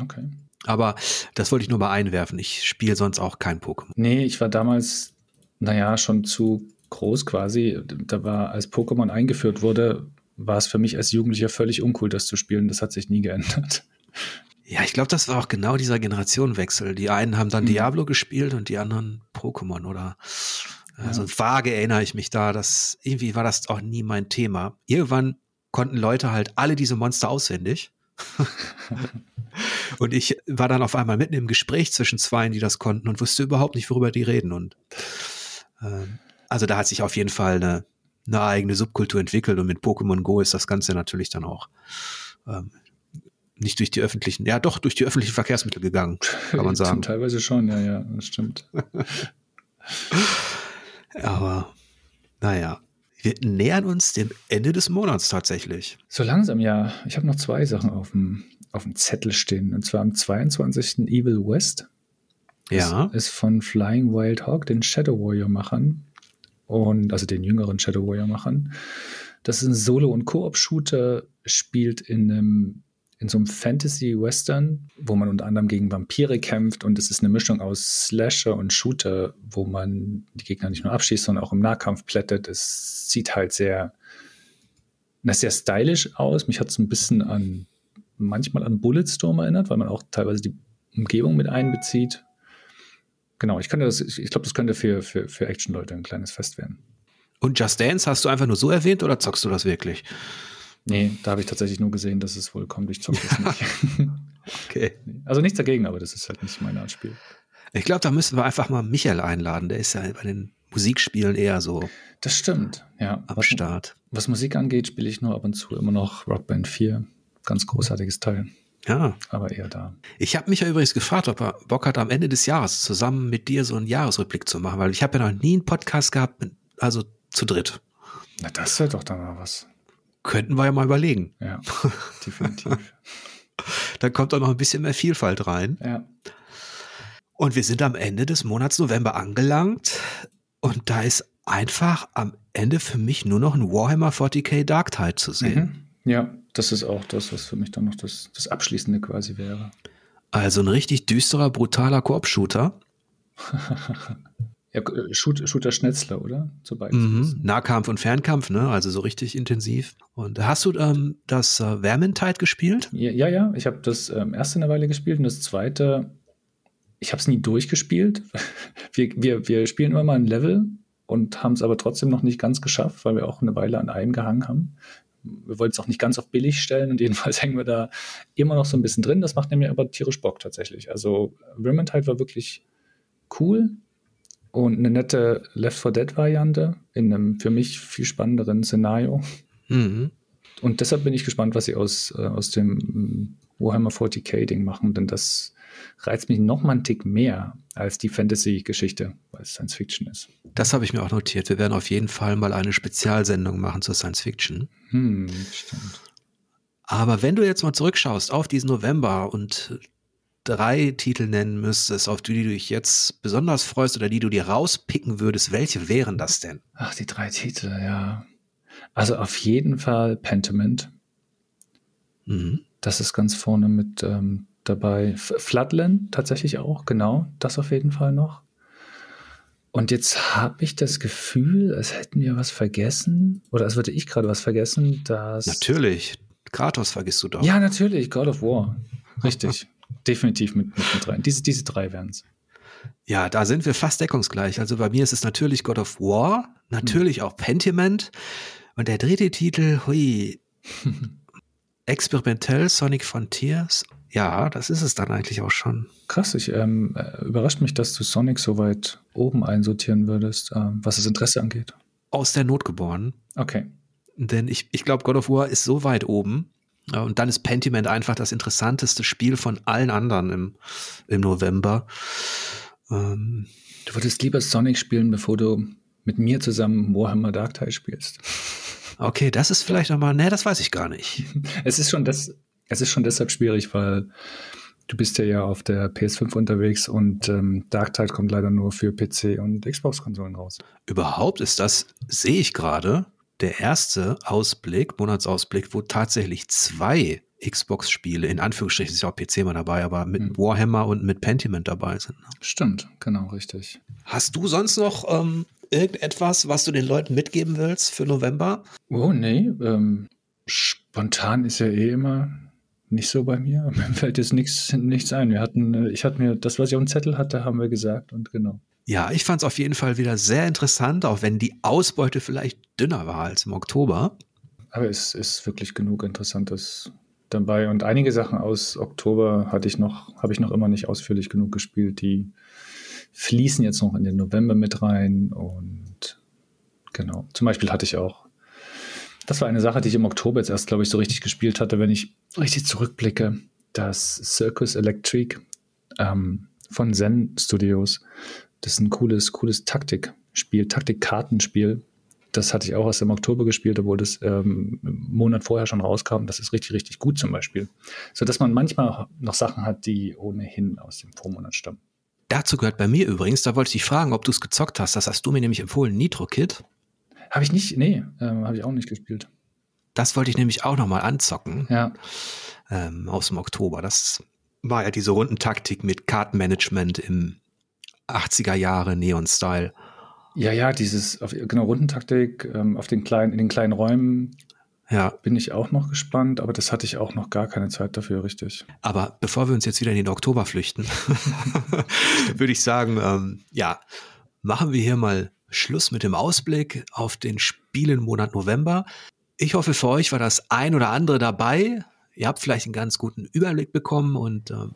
Okay. Aber das wollte ich nur mal einwerfen. Ich spiele sonst auch kein Pokémon. Nee, ich war damals, naja, schon zu groß quasi. Da war, als Pokémon eingeführt wurde, war es für mich als Jugendlicher völlig uncool, das zu spielen. Das hat sich nie geändert. Ja, ich glaube, das war auch genau dieser Generationenwechsel. Die einen haben dann mhm. Diablo gespielt und die anderen Pokémon oder also ja. vage erinnere ich mich da, dass irgendwie war das auch nie mein Thema. Irgendwann konnten Leute halt alle diese Monster auswendig. *laughs* und ich war dann auf einmal mitten im Gespräch zwischen zweien, die das konnten und wusste überhaupt nicht, worüber die reden. Und äh, also da hat sich auf jeden Fall eine, eine eigene Subkultur entwickelt und mit Pokémon Go ist das Ganze natürlich dann auch ähm, nicht durch die öffentlichen, ja doch durch die öffentlichen Verkehrsmittel gegangen, kann man *laughs* sagen. Teilweise schon, ja, ja, das stimmt. *laughs* Aber naja, wir nähern uns dem Ende des Monats tatsächlich. So langsam, ja. Ich habe noch zwei Sachen auf dem, auf dem Zettel stehen. Und zwar am 22. Evil West. Ja. Ist, ist von Flying Wild Hawk, den Shadow Warrior Machern. Und, also den jüngeren Shadow Warrior Machern. Das ist ein Solo- und Koop-Shooter, spielt in einem in so einem Fantasy-Western, wo man unter anderem gegen Vampire kämpft und es ist eine Mischung aus Slasher und Shooter, wo man die Gegner nicht nur abschießt, sondern auch im Nahkampf plättet. Es sieht halt sehr, sehr stylisch aus. Mich hat es ein bisschen an manchmal an Bulletstorm erinnert, weil man auch teilweise die Umgebung mit einbezieht. Genau, ich könnte das, ich glaube, das könnte für, für, für Action-Leute ein kleines Fest werden. Und Just Dance hast du einfach nur so erwähnt oder zockst du das wirklich? Nee, da habe ich tatsächlich nur gesehen, dass es wohl kommt. Ich zocke das nicht. *laughs* okay. *laughs* Also nichts dagegen, aber das ist halt nicht meine Art Spiel. Ich glaube, da müssen wir einfach mal Michael einladen. Der ist ja bei den Musikspielen eher so. Das stimmt, ja. Am was, Start. Was Musik angeht, spiele ich nur ab und zu immer noch Rock Band 4. Ganz großartiges Teil. Ja. Aber eher da. Ich habe mich ja übrigens gefragt, ob er Bock hat, am Ende des Jahres zusammen mit dir so einen Jahresrückblick zu machen, weil ich habe ja noch nie einen Podcast gehabt, also zu dritt. Na, das wäre doch dann mal was. Könnten wir ja mal überlegen. Ja, *laughs* definitiv. da kommt auch noch ein bisschen mehr Vielfalt rein. Ja. Und wir sind am Ende des Monats November angelangt. Und da ist einfach am Ende für mich nur noch ein Warhammer 40k Dark Tide zu sehen. Mhm. Ja, das ist auch das, was für mich dann noch das, das Abschließende quasi wäre. Also ein richtig düsterer, brutaler Koop-Shooter. *laughs* ja, Shoot, Shooter Schnetzler, oder? Zu mhm. Nahkampf und Fernkampf, ne? Also so richtig intensiv. Und hast du ähm, das äh, Vermintide gespielt? Ja, ja, ja. ich habe das ähm, erste eine Weile gespielt und das zweite, ich habe es nie durchgespielt. *laughs* wir, wir, wir spielen immer mal ein Level und haben es aber trotzdem noch nicht ganz geschafft, weil wir auch eine Weile an einem gehangen haben wir wollen es auch nicht ganz auf billig stellen und *laughs* jedenfalls hängen wir da immer noch so ein bisschen drin. Das macht nämlich aber tierisch Bock tatsächlich. Also Vermintide war wirklich cool und eine nette Left 4 Dead Variante in einem für mich viel spannenderen Szenario. Mhm. Und deshalb bin ich gespannt, was sie aus, äh, aus dem Warhammer 40k Ding machen, denn das reizt mich noch mal einen Tick mehr als die Fantasy-Geschichte, weil es Science Fiction ist. Das habe ich mir auch notiert. Wir werden auf jeden Fall mal eine Spezialsendung machen zur Science Fiction. Hm, stimmt. Aber wenn du jetzt mal zurückschaust auf diesen November und drei Titel nennen müsstest, auf die du dich jetzt besonders freust oder die du dir rauspicken würdest, welche wären das denn? Ach, die drei Titel, ja. Also auf jeden Fall Pentiment. Mhm. Das ist ganz vorne mit ähm, dabei. Floodland tatsächlich auch, genau, das auf jeden Fall noch. Und jetzt habe ich das Gefühl, als hätten wir was vergessen, oder als würde ich gerade was vergessen, dass. Natürlich. Kratos vergisst du doch. Ja, natürlich, God of War. Richtig. Definitiv mit, mit, mit rein. Diese, diese drei wären es. Ja, da sind wir fast deckungsgleich. Also bei mir ist es natürlich God of War, natürlich hm. auch Pentiment. Und der dritte Titel, hui, *laughs* Experimentell Sonic Frontiers ja, das ist es dann eigentlich auch schon. Krass, ich ähm, äh, überrascht mich, dass du Sonic so weit oben einsortieren würdest, ähm, was das Interesse angeht. Aus der Not geboren. Okay. Denn ich, ich glaube, God of War ist so weit oben. Und dann ist Pentiment einfach das interessanteste Spiel von allen anderen im, im November. Ähm, du würdest lieber Sonic spielen, bevor du mit mir zusammen Warhammer Dark Tide spielst. Okay, das ist vielleicht nochmal, ne, das weiß ich gar nicht. *laughs* es ist schon das, es ist schon deshalb schwierig, weil du bist ja ja auf der PS5 unterwegs und ähm, Darktide kommt leider nur für PC und Xbox-Konsolen raus. Überhaupt ist das, sehe ich gerade, der erste Ausblick, Monatsausblick, wo tatsächlich zwei Xbox-Spiele, in Anführungsstrichen ist ja auch PC mal dabei, aber mit hm. Warhammer und mit Pentiment dabei sind. Ne? Stimmt, genau, richtig. Hast du sonst noch ähm, irgendetwas, was du den Leuten mitgeben willst für November? Oh, nee. Ähm, spontan ist ja eh immer nicht so bei mir. *laughs* Mir fällt jetzt nichts, nichts ein. Wir hatten, äh, ich hatte mir das, was ich auf dem Zettel hatte, haben wir gesagt und genau. Ja, ich fand es auf jeden Fall wieder sehr interessant, auch wenn die Ausbeute vielleicht dünner war als im Oktober. Aber es ist wirklich genug Interessantes dabei. Und einige Sachen aus Oktober hatte ich noch, habe ich noch immer nicht ausführlich genug gespielt. Die fließen jetzt noch in den November mit rein. Und genau. Zum Beispiel hatte ich auch das war eine Sache, die ich im Oktober jetzt erst, glaube ich, so richtig gespielt hatte, wenn ich richtig zurückblicke. Das Circus Electric ähm, von Zen Studios. Das ist ein cooles, cooles Taktikspiel, Taktikkartenspiel. Das hatte ich auch erst im Oktober gespielt, obwohl das ähm, einen Monat vorher schon rauskam. Das ist richtig, richtig gut zum Beispiel. So dass man manchmal noch Sachen hat, die ohnehin aus dem Vormonat stammen. Dazu gehört bei mir übrigens, da wollte ich dich fragen, ob du es gezockt hast. Das hast du mir nämlich empfohlen, Nitro Kid. Habe ich nicht, nee, ähm, habe ich auch nicht gespielt. Das wollte ich nämlich auch nochmal anzocken. Ja. Ähm, aus dem Oktober. Das war ja diese Rundentaktik mit Kartenmanagement im 80er Jahre Neon-Style. Ja, ja, dieses, auf, genau, Rundentaktik ähm, auf den kleinen, in den kleinen Räumen. Ja. Bin ich auch noch gespannt, aber das hatte ich auch noch gar keine Zeit dafür, richtig. Aber bevor wir uns jetzt wieder in den Oktober flüchten, *laughs* würde ich sagen, ähm, ja, machen wir hier mal Schluss mit dem Ausblick auf den Spielenmonat November. Ich hoffe, für euch war das ein oder andere dabei. Ihr habt vielleicht einen ganz guten Überblick bekommen und äh,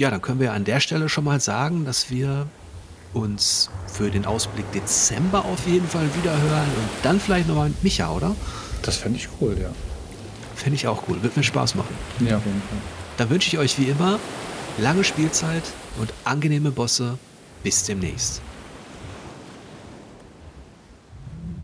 ja, dann können wir an der Stelle schon mal sagen, dass wir uns für den Ausblick Dezember auf jeden Fall wieder hören und dann vielleicht nochmal mit Micha, oder? Das fände ich cool, ja. Fände ich auch cool. Wird mir Spaß machen. Ja, auf jeden Fall. Dann wünsche ich euch wie immer lange Spielzeit und angenehme Bosse. Bis demnächst.